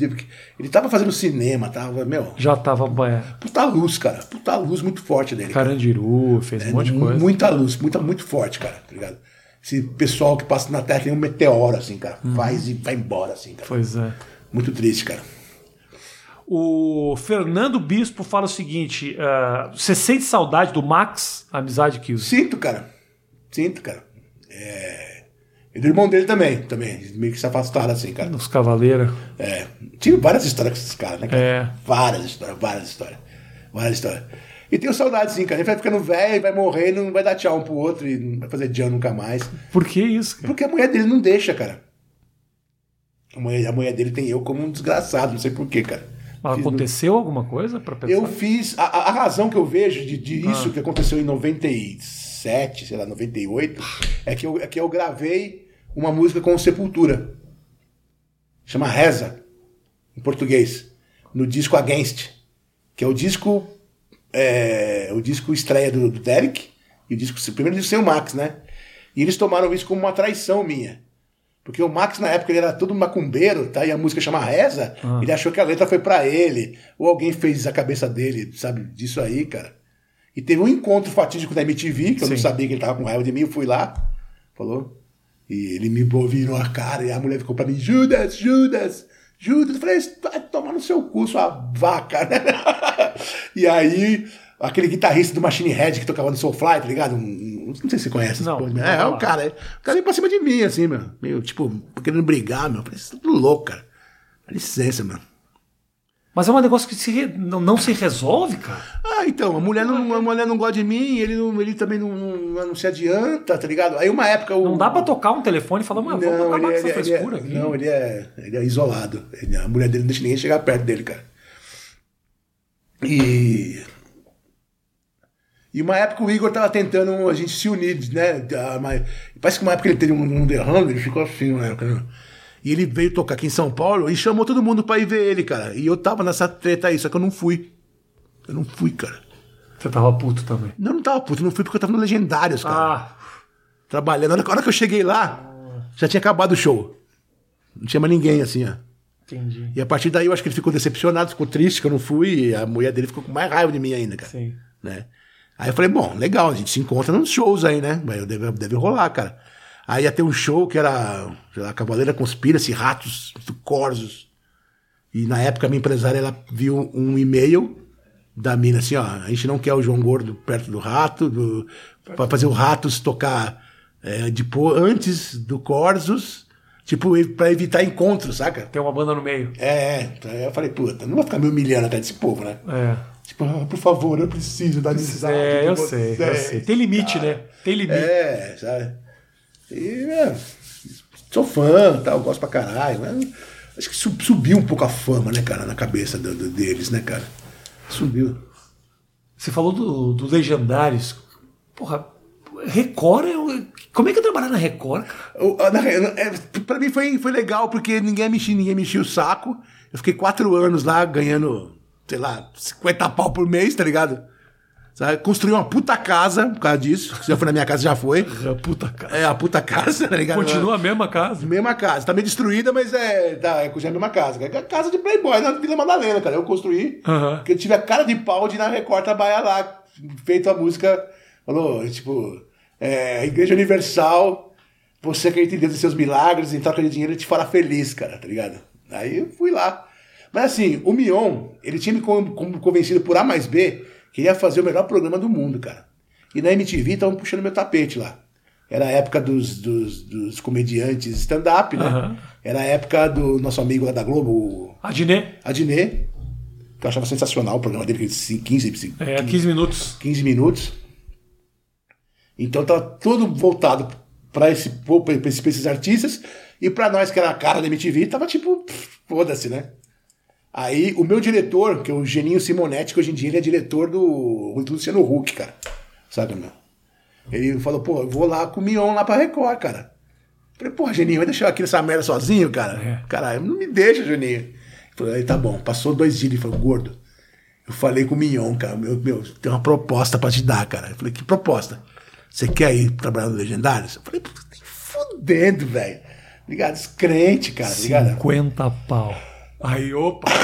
Ele tava fazendo cinema, tava, meu. Já tava é, Puta luz, cara. Puta luz muito forte dele. cara. Carandiru, fez um monte de coisa. Muita luz, muita, muito forte, cara, tá ligado? Esse pessoal que passa na Terra tem um meteoro, assim, cara. Uhum. Faz e vai embora, assim, cara. Pois é. Muito triste, cara. O Fernando Bispo fala o seguinte: ah, você sente saudade do Max, a amizade que os. Sinto, cara. Sinto, cara. É... E do irmão dele também, também. Meio que se afastaram, assim, cara. Os Cavaleiros. É. Tive várias histórias com esses caras, né, cara? É. Várias histórias, várias histórias. Várias histórias. E tenho saudade, sim, cara. A gente vai ficando velho, vai morrendo, não vai dar tchau um pro outro e não vai fazer tchau nunca mais. Por que isso, cara? Porque a mulher dele não deixa, cara. A mulher, a mulher dele tem eu como um desgraçado, não sei porquê, cara. Mas aconteceu alguma coisa para pensar? Eu fiz. A, a- razão que eu vejo de, de isso que aconteceu em 97, sei lá, 98, é que, eu, é que eu gravei uma música com Sepultura. Chama Reza, em português. No disco Against. Que é o disco. É, o disco estreia do, do Derek. E o disco, o primeiro disco sem o Max, né? E eles tomaram isso como uma traição minha. Porque o Max, na época, ele era todo macumbeiro, tá? E a música chama Reza. Ele achou que a letra foi pra ele. Ou alguém fez a cabeça dele, sabe? Disso aí, cara. E teve um encontro fatídico da MTV, que eu não Sim. sabia que ele tava com raiva de mim. Eu fui lá, falou. E ele me virou a cara e a mulher ficou pra mim: Judas, Judas, Judas. Eu falei: vai tomar no seu cu, sua vaca. [LAUGHS] e aí, aquele guitarrista do Machine Head que tocava no Soulfly, tá ligado? Um- Não sei se você conhece. Não, é, é o cara. O cara veio pra cima de mim, assim, meu. Meio, tipo, querendo brigar, meu. Eu falei: você tá tudo louco, cara. Dá licença, mano. Mas é um negócio que se não, não se resolve, cara. Ah, então, a mulher não, a mulher não gosta de mim, ele, não, ele também não, não, não se adianta, tá ligado? Aí uma época o. Não dá pra tocar um telefone e falar, mas vamos acabar ele, com é- essa ele, é- frescura ele aqui. é, não, ele é, ele é isolado. Ele- a mulher dele não deixa ninguém chegar perto dele, cara. E. E uma época o Igor tava tentando a gente se unir, né? Ah, mas- Parece que uma época ele teve um, derrame, ele ficou assim, uma época, né? E ele veio tocar aqui em São Paulo e chamou todo mundo pra ir ver ele, cara. E eu tava nessa treta aí, só que eu não fui. Eu não fui, cara. Você tava puto também. Não, não tava puto, não fui porque eu tava no Legendários, cara. Ah, Trabalhando. Na hora que eu cheguei lá, já tinha acabado o show. Não tinha mais ninguém, assim, ó. entendi. E a partir daí eu acho que ele ficou decepcionado, ficou triste que eu não fui, e a mulher dele ficou com mais raiva de mim ainda, cara. Sim. Né? Aí eu falei, bom, legal, a gente se encontra nos shows aí, né? Mas Deve, deve rolar, cara. Aí ia ter um show que era, sei lá, Cavaleira Conspiracy, Ratos, Corzos. E na época a minha empresária, ela viu um e-mail da mina assim, ó, a gente não quer o João Gordo perto do Rato, do, pra fazer o Ratos tocar é, depois, antes do Corzos, tipo, pra evitar encontros, saca? Tem uma banda no meio. É, é. Aí eu falei, puta, não vou ficar me humilhando atrás desse povo, né? É. Tipo, ah, por favor, eu preciso da amizade. É, eu vocês, sei, eu sei. Tem limite, né? Tem limite. É, sabe? E, é, sou fã, tal, gosto pra caralho. Mas acho que sub- subiu um pouco a fama, né, cara, na cabeça do- do- deles, né, cara? Subiu. Você falou do, do Legendários. Porra, Record é. Como é que é trabalhar na Record, cara? É, Pra mim foi, foi legal, porque ninguém mexia, ninguém mexia o saco. Eu fiquei quatro anos lá ganhando, sei lá, 50 pau por mês, tá ligado? Sabe? Construí uma puta casa por causa disso. Se já foi na minha casa, já foi. Puta cara. É a puta casa, tá ligado? Continua a mesma casa. Mesma casa. Tá meio destruída, mas é. Tá, é a mesma casa. É a casa de Playboy na Vila Madalena, cara. Eu construí. Aham. Porque eu tive a cara de pau de ir na Record trabalhar lá. Feito a música. Falou, tipo, é, Igreja Universal. Você acredita em Deus e seus milagres, em troca de dinheiro, ele te fará feliz, cara, tá ligado? Aí eu fui lá. Mas assim, o Mion, ele tinha me con- con- convencido por A mais B que ia fazer o melhor programa do mundo, cara. E na MTV estavam puxando meu tapete lá. Era a época dos, dos, dos comediantes stand-up, né? Aham. Era a época do nosso amigo lá da Globo, o Adnet, Adnet, que eu achava sensacional o programa dele, que 15, é, 15 minutos. 15 minutos. Então tava todo voltado para esse, pra esse- pra esses artistas e para nós que era a cara da MTV, tava tipo, foda-se, né? Aí o meu diretor, que é o Geninho Simonetti, que hoje em dia ele é diretor do, do Luciano Huck, cara. Sabe, meu? Ele falou, pô, eu vou lá com o Mion lá pra Record, cara. Falei, porra, Geninho, vai deixar eu aqui nessa merda sozinho, cara? É. Caralho, não me deixa, Geninho. Ele falou, aí tá bom. Passou dois dias, ele falou, gordo, eu falei com o Mignon, cara, meu, meu, tem uma proposta pra te dar, cara. Eu falei, que proposta? Você quer ir trabalhar no Legendários? Eu falei, puta, tem fudendo, velho. Ligado? Descrente, cara, ligado? 50 pau. Aí, opa. [LAUGHS]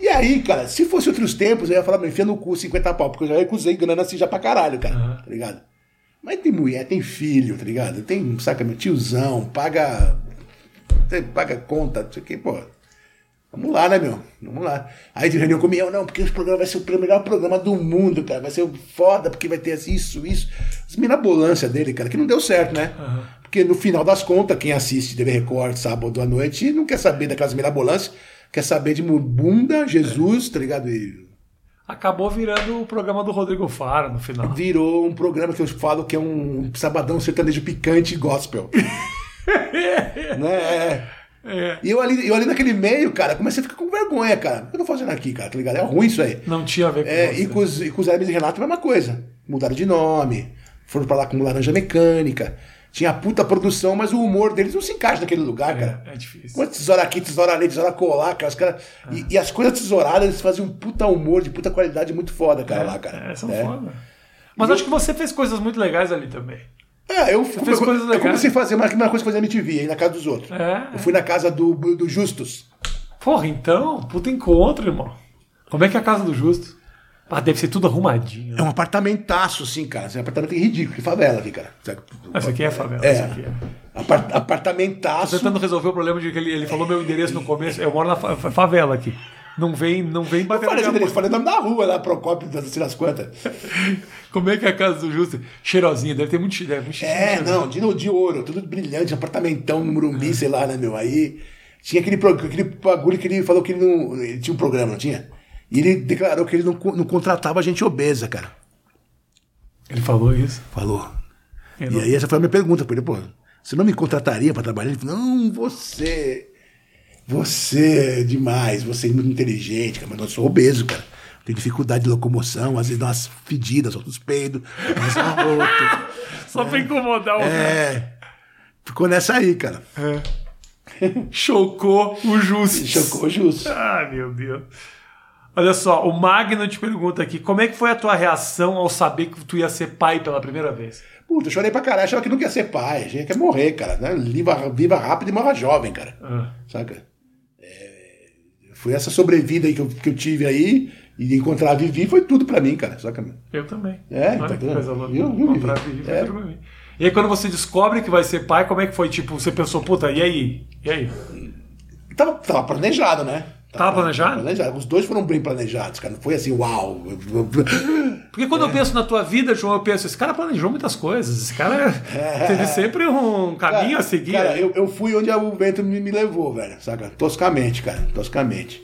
E aí, cara, se fosse outros tempos, eu ia falar, me enfia no cu 50 pau, porque eu já recusei grana assim já pra caralho, cara, tá ligado? Mas tem mulher, tem filho, tá ligado? Tem, saca, meu tiozão, paga. paga conta, não sei o que, pô. Vamos lá, né, meu? Vamos lá. Aí de reunião comigo, não, porque esse programa vai ser o melhor programa do mundo, cara. Vai ser foda, porque vai ter isso, isso. As mirabolância dele, cara, que não deu certo, né? Porque no final das contas, quem assiste TV Record sábado à noite não quer saber daquelas mirabolâncias, quer saber de bunda, Jesus, tá ligado? E Acabou virando o programa do Rodrigo Faro no final. virou um programa que eu falo que é um sabadão sertanejo picante gospel. [LAUGHS] né? É. É. E eu ali, eu ali naquele meio, cara, comecei a ficar com vergonha, cara. O que eu tô fazendo aqui, cara? Tá ligado? É ruim isso aí. Não tinha a ver com É, você. e, com os, e com os Hermes e Renato, a mesma coisa. Mudaram de nome, foram pra lá com Laranja Mecânica. Tinha puta produção, mas o humor deles não se encaixa naquele lugar, cara. É, é difícil. Quanto tesoura aqui, tesoura ali, tesoura colar, cara. Os cara e, e as coisas tesouradas, eles faziam um puta humor de puta qualidade muito foda, cara, lá, cara. É, são É. foda. Mas acho que você fez coisas muito legais ali também. É, eu, eu, coisas eu comecei a fazer uma, uma coisa que fazia MTV aí na casa dos outros. É. Eu fui na casa do, do Justus. Porra, então, puta encontro, irmão. Como é que é a casa do Justo? Ah, deve ser tudo arrumadinho. É um apartamentaço, assim, cara. Esse apartamento é ridículo, que favela aqui, cara. Essa aqui é favela. É. Essa aqui é. Apart- Tô apartamentaço. tentando resolver o problema de que ele, ele falou meu endereço no começo. Eu moro na fa- fa- favela aqui. Não vem, não vem Eu bater falei, na minha falei o nome da rua lá, Procópio, das quantas. [LAUGHS] Como é que é a casa do Justo? Cheirosinha, deve ter muito, deve, muito É, cheiro. não, de, de ouro, tudo brilhante, apartamentão no Morumbi, sei lá, né, meu? Aí tinha aquele, aquele bagulho que ele falou que ele não. Ele tinha um programa, não tinha? E ele declarou que ele não, não contratava gente obesa, cara. Ele falou isso. Falou. Eu E não- aí essa foi a minha pergunta pra ele, pô, você não me contrataria pra trabalhar? Ele falou, não, você. Você é demais, você é muito inteligente, cara, mas eu sou obeso, cara. Tenho dificuldade de locomoção, às vezes dá umas fedidas, solto os peidos, mas arroto. [LAUGHS] Só pra incomodar o cara. É. Ficou nessa aí, cara. Chocou o Justo. Chocou justo. Ah, meu Deus. Olha só, o Magno te pergunta aqui: como é que foi a tua reação ao saber que tu ia ser pai pela primeira vez? Puta, eu chorei pra caralho, achava que não quer ser pai, achei que ia morrer, cara. Né? Viva, viva rápido e morra jovem, cara. Ah. Saca? Foi essa sobrevida aí que eu, que eu tive aí, e encontrar a Vivi foi tudo pra mim, cara. Saca? Eu também. É, Olha tá que coisa louca. Viu, viu, Encontrar Vivi? Vivi foi É. tudo pra mim. E aí, quando você descobre que vai ser pai, como é que foi? Tipo, você pensou, puta, e aí? E aí? Tava, tava planejado, né? Tava planejado? Os dois foram bem planejados, cara. Não foi assim, uau. [LAUGHS] Porque quando eu penso na tua vida, João, eu penso, esse cara planejou muitas coisas. Esse cara teve sempre um caminho a seguir. Cara, eu, eu fui onde o vento me, me levou, velho. Saca? Toscamente, cara. Toscamente.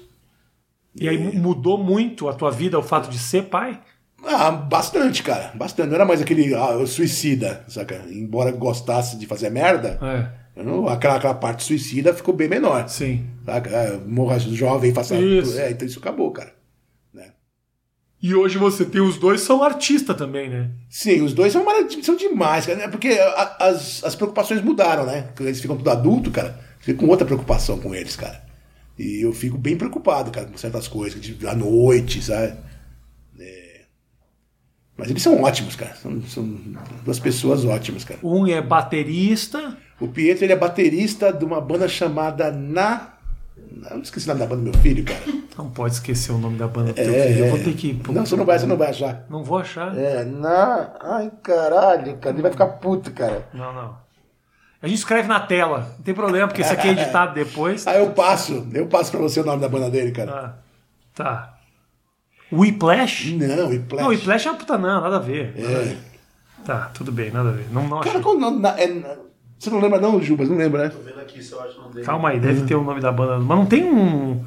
E aí mu- mudou muito a tua vida o fato de ser pai? Ah, bastante, cara. Bastante. Não era mais aquele ah, suicida, saca? Embora gostasse de fazer merda, É, não- aquela, aquela parte suicida ficou bem menor. sim. Saca? É, morra jovem, faça. Isso. É, então isso acabou, cara. Né? E hoje você tem os dois, são artista também, né? Sim, os dois são, são demais, cara. né? Porque a- as, as preocupações mudaram, né? Eles ficam tudo adulto, cara, fica com outra preocupação com eles, cara. E eu fico bem preocupado, cara, com certas coisas, à noite, sabe? É. Mas eles são ótimos, cara. São, são duas pessoas ótimas, cara. Um é baterista. O Pietro ele é baterista de uma banda chamada Na. Eu não esqueci o nome da banda do meu filho, cara. Não pode esquecer o nome da banda do teu É, filho. Eu é. vou ter que. Não, você não vai, você não vai achar. Não vou achar. É, na. Ai, caralho, cara. Ele vai ficar puto, cara. Não, não. A gente escreve na tela. Não tem problema, porque isso aqui é editado [LAUGHS] depois. Ah, eu passo. Eu passo pra você o nome da banda dele, cara. Ah, tá. Whiplash? Não, Flash. Não, Whiplash é uma puta não, nada a ver. Nada a É. ver. Tá, tudo bem, nada a ver. Não, não Cara, achei. qual o nome da- é- Você não lembra não, Jubas? Não lembra, né? Tô vendo aqui se eu acho o nome dele. Calma aí, deve ter o nome da banda. Mas não tem um.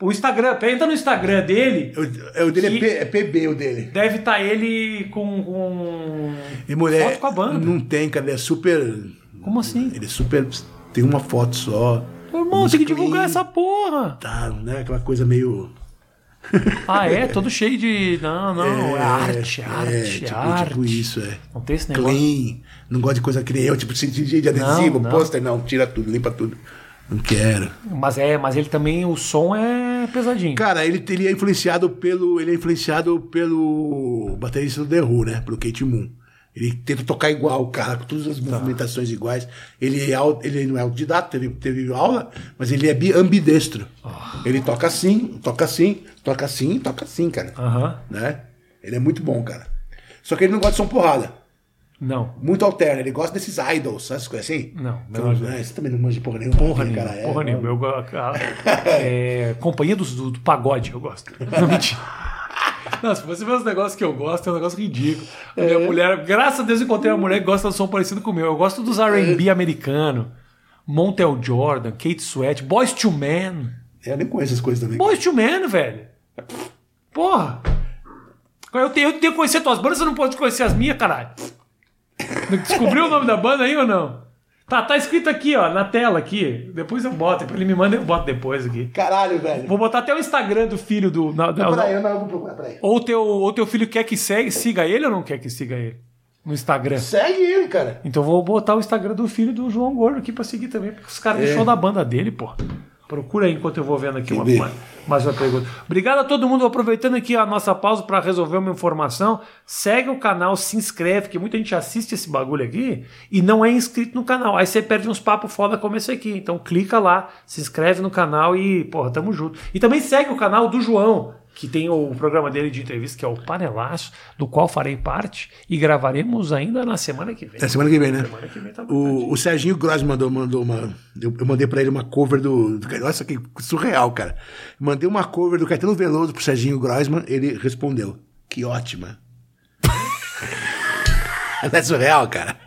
O Instagram, entra no Instagram dele, O, é, o dele é, P- é PB, o dele. deve estar ele com. com... E mulher. Foto com a banda. Não tem, cara. Ele é super. Como assim? Ele é super. Tem uma foto só. Ô, irmão, tem que Clean. divulgar essa porra. Tá, né? Aquela coisa meio. [LAUGHS] Ah, é? Todo cheio de. Não, não, [LAUGHS] é, arte, é arte, é, tipo, arte. tipo isso, é. Não tem esse negócio. Clean. Não gosto de coisa que nem eu, tipo, de, de adesivo, Não, não. pôster, não. Tira tudo, limpa tudo. Não quero. Mas é, mas ele também, o som é pesadinho. Cara, ele, ele é influenciado pelo. Ele é influenciado pelo baterista do The Who, né? Pelo Kate Moon. Ele tenta tocar igual o cara, com todas as movimentações iguais. Ele, é, ele não é autodidata, teve, teve aula, mas ele é bi- ambidestro. Ele toca assim, toca assim, toca assim, toca assim, cara. Aham. Né? Ele é muito bom, cara. Só que ele não gosta de som porrada. Não. Muito alterno. Ele gosta desses idols, essas coisas assim? Não, menor né, Você também não manja de porra nenhuma. Porra né, nenhuma, cara? É, porra nenhuma. Eu, go- a- [LAUGHS] é, companhia dos- do, do pagode, eu gosto. [LAUGHS] Não, mentira. Não, se você ver os negócios que eu gosto, é um negócio ridículo. A minha mulher, graças a Deus, eu encontrei uma mulher que gosta de um som parecido com o meu. Eu gosto dos R&B americano. Montel Jordan, Kate Sweat, Boys to Men. Eu nem conheço essas coisas também. Boys to Men, velho. Porra. Eu tenho, eu tenho que conhecer tuas bandas, você não pode conhecer as minhas, caralho. Descobriu o nome da banda aí ou não? Tá, tá escrito aqui, ó, na tela aqui. Depois eu boto. Ele me manda, eu boto depois aqui. Caralho, velho. Vou botar até o Instagram do filho do. na- na- Peraí, eu não vou procurar, peraí. ou teu, ou teu filho quer que segue, siga ele ou não quer que siga ele? No Instagram. Segue ele, cara. Então vou botar o Instagram do filho do João Gordo aqui pra seguir também, porque os caras É. do show da banda dele, pô. Procura aí enquanto eu vou vendo aqui uma, mais, mais uma pergunta. Obrigado a todo mundo. Aproveitando aqui a nossa pausa para resolver uma informação, segue o canal, se inscreve, que muita gente assiste esse bagulho aqui e não é inscrito no canal. Aí você perde uns papos foda como esse aqui. Então clica lá, se inscreve no canal e, porra, tamo junto. E também segue o canal do João, que tem o programa dele de entrevista, que é o Panelaço, do qual farei parte e gravaremos ainda na semana que vem. É semana que vem, né? Semana que vem tá O, o Serginho Gross mandou, mandou uma. Eu, eu mandei pra ele uma cover do, do. Nossa, que surreal, cara. Mandei uma cover do Caetano Veloso pro Serginho Grossman, ele respondeu. Que ótima. Não [LAUGHS] é surreal, cara?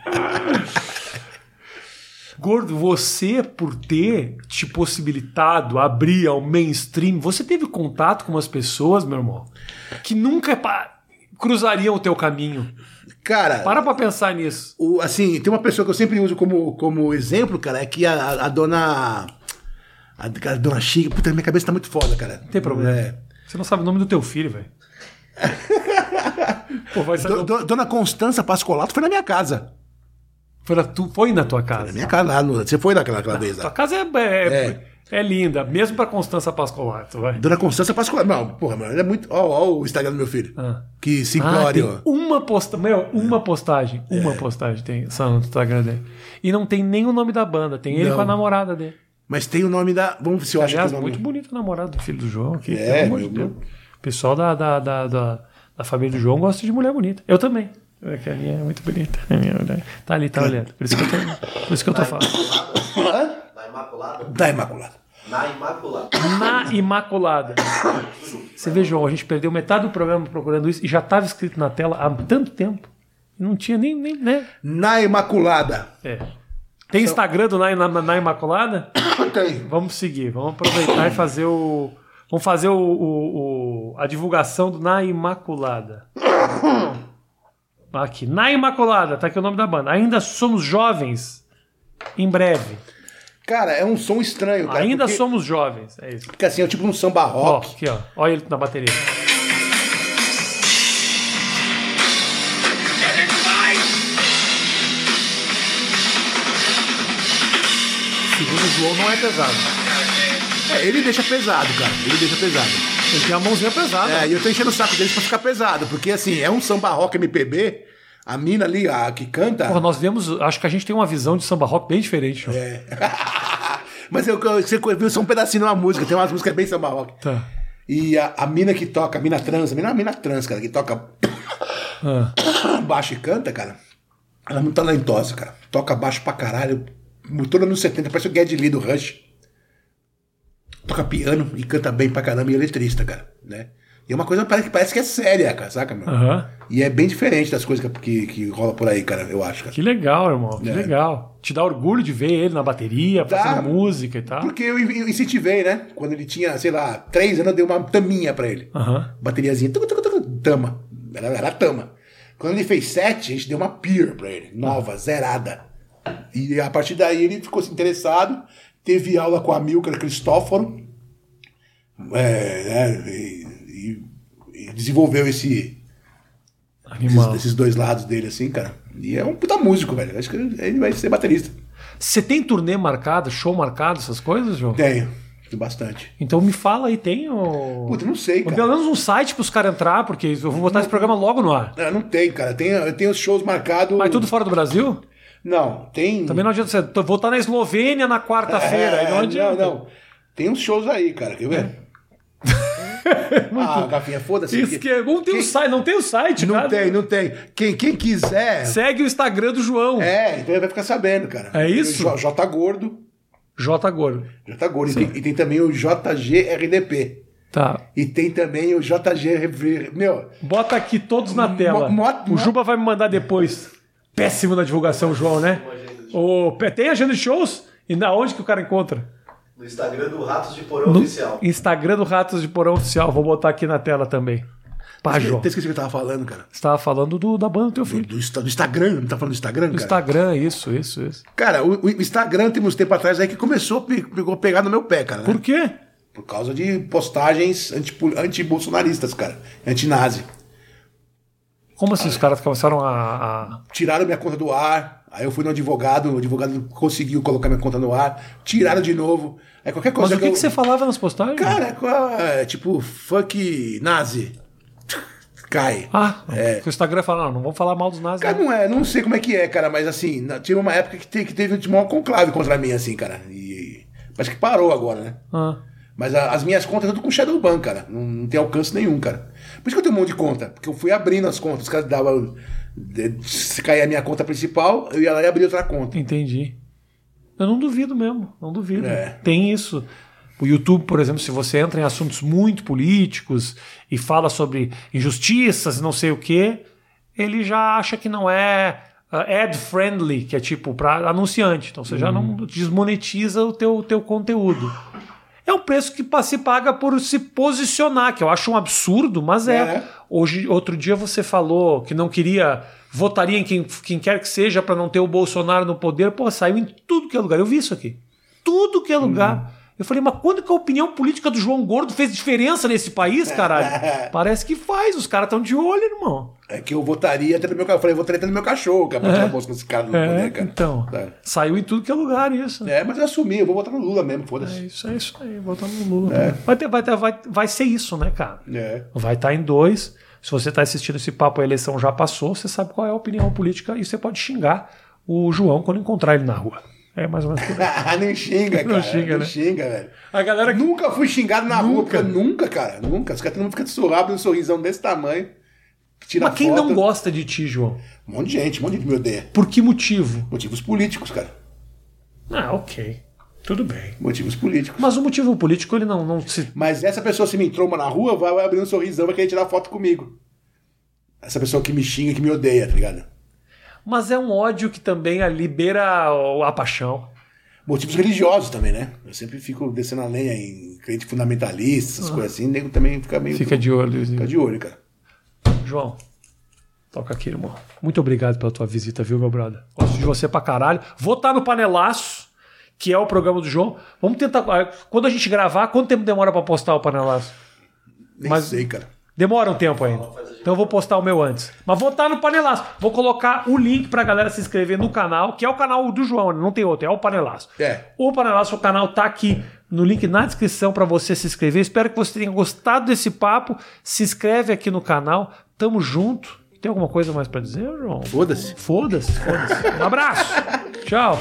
Gordo, você, por ter te possibilitado abrir ao mainstream, você teve contato com umas pessoas, meu irmão, que nunca cruzariam o teu caminho. Cara, Para pra pensar nisso. o, assim, tem uma pessoa que eu sempre uso como, como exemplo, cara, é que a, a- dona. A, a dona Chica. Puta, minha cabeça tá muito foda, cara. Não tem problema. É. Você não sabe o nome do teu filho, velho. [LAUGHS] Pô, vai. Do- do- dona Constança Pascolato foi na minha casa. Foi, na tu, foi na tua Na casa. minha casa lá. no- você foi naquela aquela vez Tua lá. casa é, é, É. é linda, mesmo pra Constança Pascolato, vai. Dona Constança Pascolato. Não, porra, mano, é muito. Ó, ó o Instagram do meu filho. Ah. Que Ah, simplório. tem uma postagem, meu, uma postagem, uma postagem tem só no Instagram dele. E não tem nem o nome da banda, tem ele Não. com a namorada dele. Mas tem o nome da. Vamos ver se eu acho que Aliás, o nome. muito bonito o namorado do filho do João aqui. É, pelo amor de Deus. O pessoal da, da, da, da, da família do João gosta de mulher bonita. Eu também. É que a minha é muito bonita. A minha mulher- tá ali, tá olhando. Por isso que eu tô, por isso que eu tô falando. Hã? Na Imaculada? Da Imaculada. Na Imaculada. Na Imaculada. Você vê, João, a gente perdeu metade do programa procurando isso e já estava escrito na tela há tanto tempo. Não tinha nem, nem né? Na Imaculada. É. Tem Instagram do Na, na, na Imaculada? [COUGHS] Tem. Vamos seguir, vamos aproveitar e fazer o. Vamos fazer o, o- o- a divulgação do Na Imaculada. [COUGHS] Aqui, Na Imaculada, tá aqui o nome da banda. Ainda somos jovens. Em breve. Cara, é um som estranho, cara. Ainda porque, somos jovens. É isso. Porque assim, é tipo um samba Ó, rock. aqui, ó. Olha ele na bateria. Segundo o João, não é pesado. É, ele deixa pesado, cara. Ele deixa pesado. Ele tem a mãozinha pesada. É, e eu tô enchendo o saco deles pra ficar pesado. Porque assim, é um samba rock MPB. A mina ali, a que canta. Porra, nós vemos. Acho que a gente tem uma visão de samba rock bem diferente, João. É. [LAUGHS] Mas eu, eu, você viu só um pedacinho de uma música. Tem umas músicas bem samba rock. Tá. E a, a mina que toca, a mina trans, a mina é uma mina trans, cara, que toca Ah. [COUGHS] baixo e canta, cara. Ela é muito talentosa, cara. Toca baixo pra caralho. Toda nos 70, parece o Geddy Lee do Rush. Toca piano e canta bem pra caramba e é letrista, cara, né? E é uma coisa que parece, parece que é séria, cara, saca, meu? Aham. E é bem diferente das coisas que, que, que rola por aí, cara, eu acho, cara. Que legal, irmão. Que É. legal. Te dá orgulho de ver ele na bateria, Dá. fazendo música e tal. Porque eu, incentivei, né? Quando ele tinha, sei lá, três anos, eu dei uma taminha pra ele. Aham. Bateriazinha, tucu, tucu, tucu, tama. Era, era tama. Quando ele fez sete, a gente deu uma peer pra ele, nova, zerada. E a partir daí ele ficou se interessado, teve aula com a Milker Cristóforo, é, né, e, e- desenvolveu esse, esses, esses dois lados dele, assim, cara. E é um puta músico, velho. Acho que ele vai ser baterista. Você tem turnê marcado, show marcado, essas coisas, João? Tenho, bastante. Então me fala aí, tem o. Puta, não sei, Pelo cara. menos um site pros caras entrar, porque eu vou botar esse programa logo no ar. Não, não tem, cara. Tem, eu tenho os shows marcados. Mas tudo fora do Brasil? Não, tem. Também não adianta você. Vou estar na Eslovênia na quarta-feira. não É, adianta. não, não. Tem uns shows aí, cara. Quer ver? [LAUGHS] ah, Gafinha, foda-se. Isso que não tem o Quem- site, não tem o site, Não cara. tem, não tem. Quem, quem quiser. Segue o Instagram do João. É, então ele vai ficar sabendo, cara. É isso? J, J Gordo. J Gordo. J Gordo. E tem, e tem também o JGRDP. Tá. E tem também o JG. Meu, Bota aqui todos na tela. mo- o Juba vai me mandar depois. Péssimo na divulgação, João, né? O, tem agenda de shows? E na onde que o cara encontra? No Instagram do Ratos de Porão No Oficial. Instagram do Ratos de Porão Oficial. Vou botar aqui na tela também. Pá, João. Até esqueci o que eu tava falando, cara. Você tava falando do, da banda do teu Do, filho. do Insta- do Instagram, não tá falando do Instagram, Do cara? Instagram, isso, isso, isso. Cara, o, o Instagram tem uns tempos atrás aí que começou a pegar no meu pé, cara. né? Por quê? Por causa de postagens anti- anti-bolsonaristas, cara. Anti-nazi. Como assim os caras começaram a. a- Tiraram minha conta do ar. Aí eu fui no advogado, o advogado conseguiu colocar minha conta no ar. Tiraram de novo. Aí qualquer Mas coisa o que, eu... que você falava nas postagens? Cara, qual é, tipo, fuck nazi. Cai. Ah, É. o Instagram fala, não, não vamos falar mal dos nazis. Cara, não. não é, não sei como é que é, cara, mas assim, teve uma época que, te- que teve um maior conclave contra mim, assim, cara. E parece que parou agora, né? Ah, Mas a- as minhas contas tudo com Shadowban, cara. Não, não tem alcance nenhum, cara. Por isso que eu tenho um monte de conta. Porque eu fui abrindo as contas. Os caras davam. Se cair a minha conta principal, eu ia lá e abria outra conta. entendi. Eu não duvido mesmo, não duvido. É. Tem isso. O YouTube, por exemplo, se você entra em assuntos muito políticos e fala sobre injustiças e não sei o quê, ele já acha que não é uh, ad friendly, que é tipo para anunciante. Então você já não desmonetiza o teu, teu conteúdo. É um preço que se paga por se posicionar, que eu acho um absurdo, mas é. É. Hoje, outro dia você falou que não queria, votaria em quem, quem quer que seja para não ter o Bolsonaro no poder. Pô, saiu em tudo que é lugar. Eu vi isso aqui. Tudo que é lugar. Eu falei, mas quando que a opinião política do João Gordo fez diferença nesse país, [LAUGHS] caralho? Parece que faz, os caras estão de olho, irmão. É que eu votaria até no meu cachorro. Eu falei, votaria até no meu cachorro, cara, pra tirar a bolsa desse cara do É, poder, cara. então. É. Saiu em tudo que é lugar isso. É, mas eu assumi, eu vou votar no Lula mesmo, É foda-se. isso, é isso aí, voltando no Lula. Vai, ter, vai, ter, vai, vai ser isso, né, cara? É. Vai estar em dois. Se você está assistindo esse papo, a eleição já passou, você sabe qual é a opinião política e você pode xingar o João quando encontrar ele na rua. É mais ou menos. [LAUGHS] Nem xinga, [LAUGHS] cara. Não xinga, não né? xinga, velho. A galera que- Nunca fui xingado na rua, Nunca. porque nunca, cara. Nunca. Os caras todo mundo fica de abrindo um sorrisão desse tamanho. Tira Mas quem foto. não gosta de ti, João? Um monte de gente, um monte de gente me odeia. Por que motivo? Motivos políticos, cara. Ah, ok. Tudo bem. Motivos políticos. Mas o motivo político, ele não, não se. Mas essa pessoa, se me entroma na rua, vai, vai abrir um sorrisão, vai querer tirar foto comigo. Essa pessoa que me xinga, que me odeia, tá ligado? Mas é um ódio que também ah, libera o- a paixão. Motivos religiosos também, né? Eu sempre fico descendo a lenha em crente fundamentalista, essas coisas assim, o nego também fica meio. Ah. Fica de olho. Fica de olho, cara. João, toca aqui, irmão. Muito obrigado pela tua visita, viu, meu brother? Gosto de você pra caralho. Vou estar no Panelaço, que é o programa do João. Vamos tentar. ah, Quando a gente gravar, quanto tempo demora pra postar o Panelaço? Nem Mas- sei, cara. Demora um tempo ainda. Então eu vou postar o meu antes. Mas vou estar no Panelaço. Vou colocar o link pra galera se inscrever no canal, que é o canal do João, não tem outro, é o Panelaço. É. O Panelaço, o canal tá aqui no link na descrição pra você se inscrever. Espero que você tenha gostado desse papo. Se inscreve aqui no canal. Tamo junto. Tem alguma coisa mais pra dizer, João? Foda-se. Foda-se, foda-se. Um abraço. [LAUGHS] Tchau.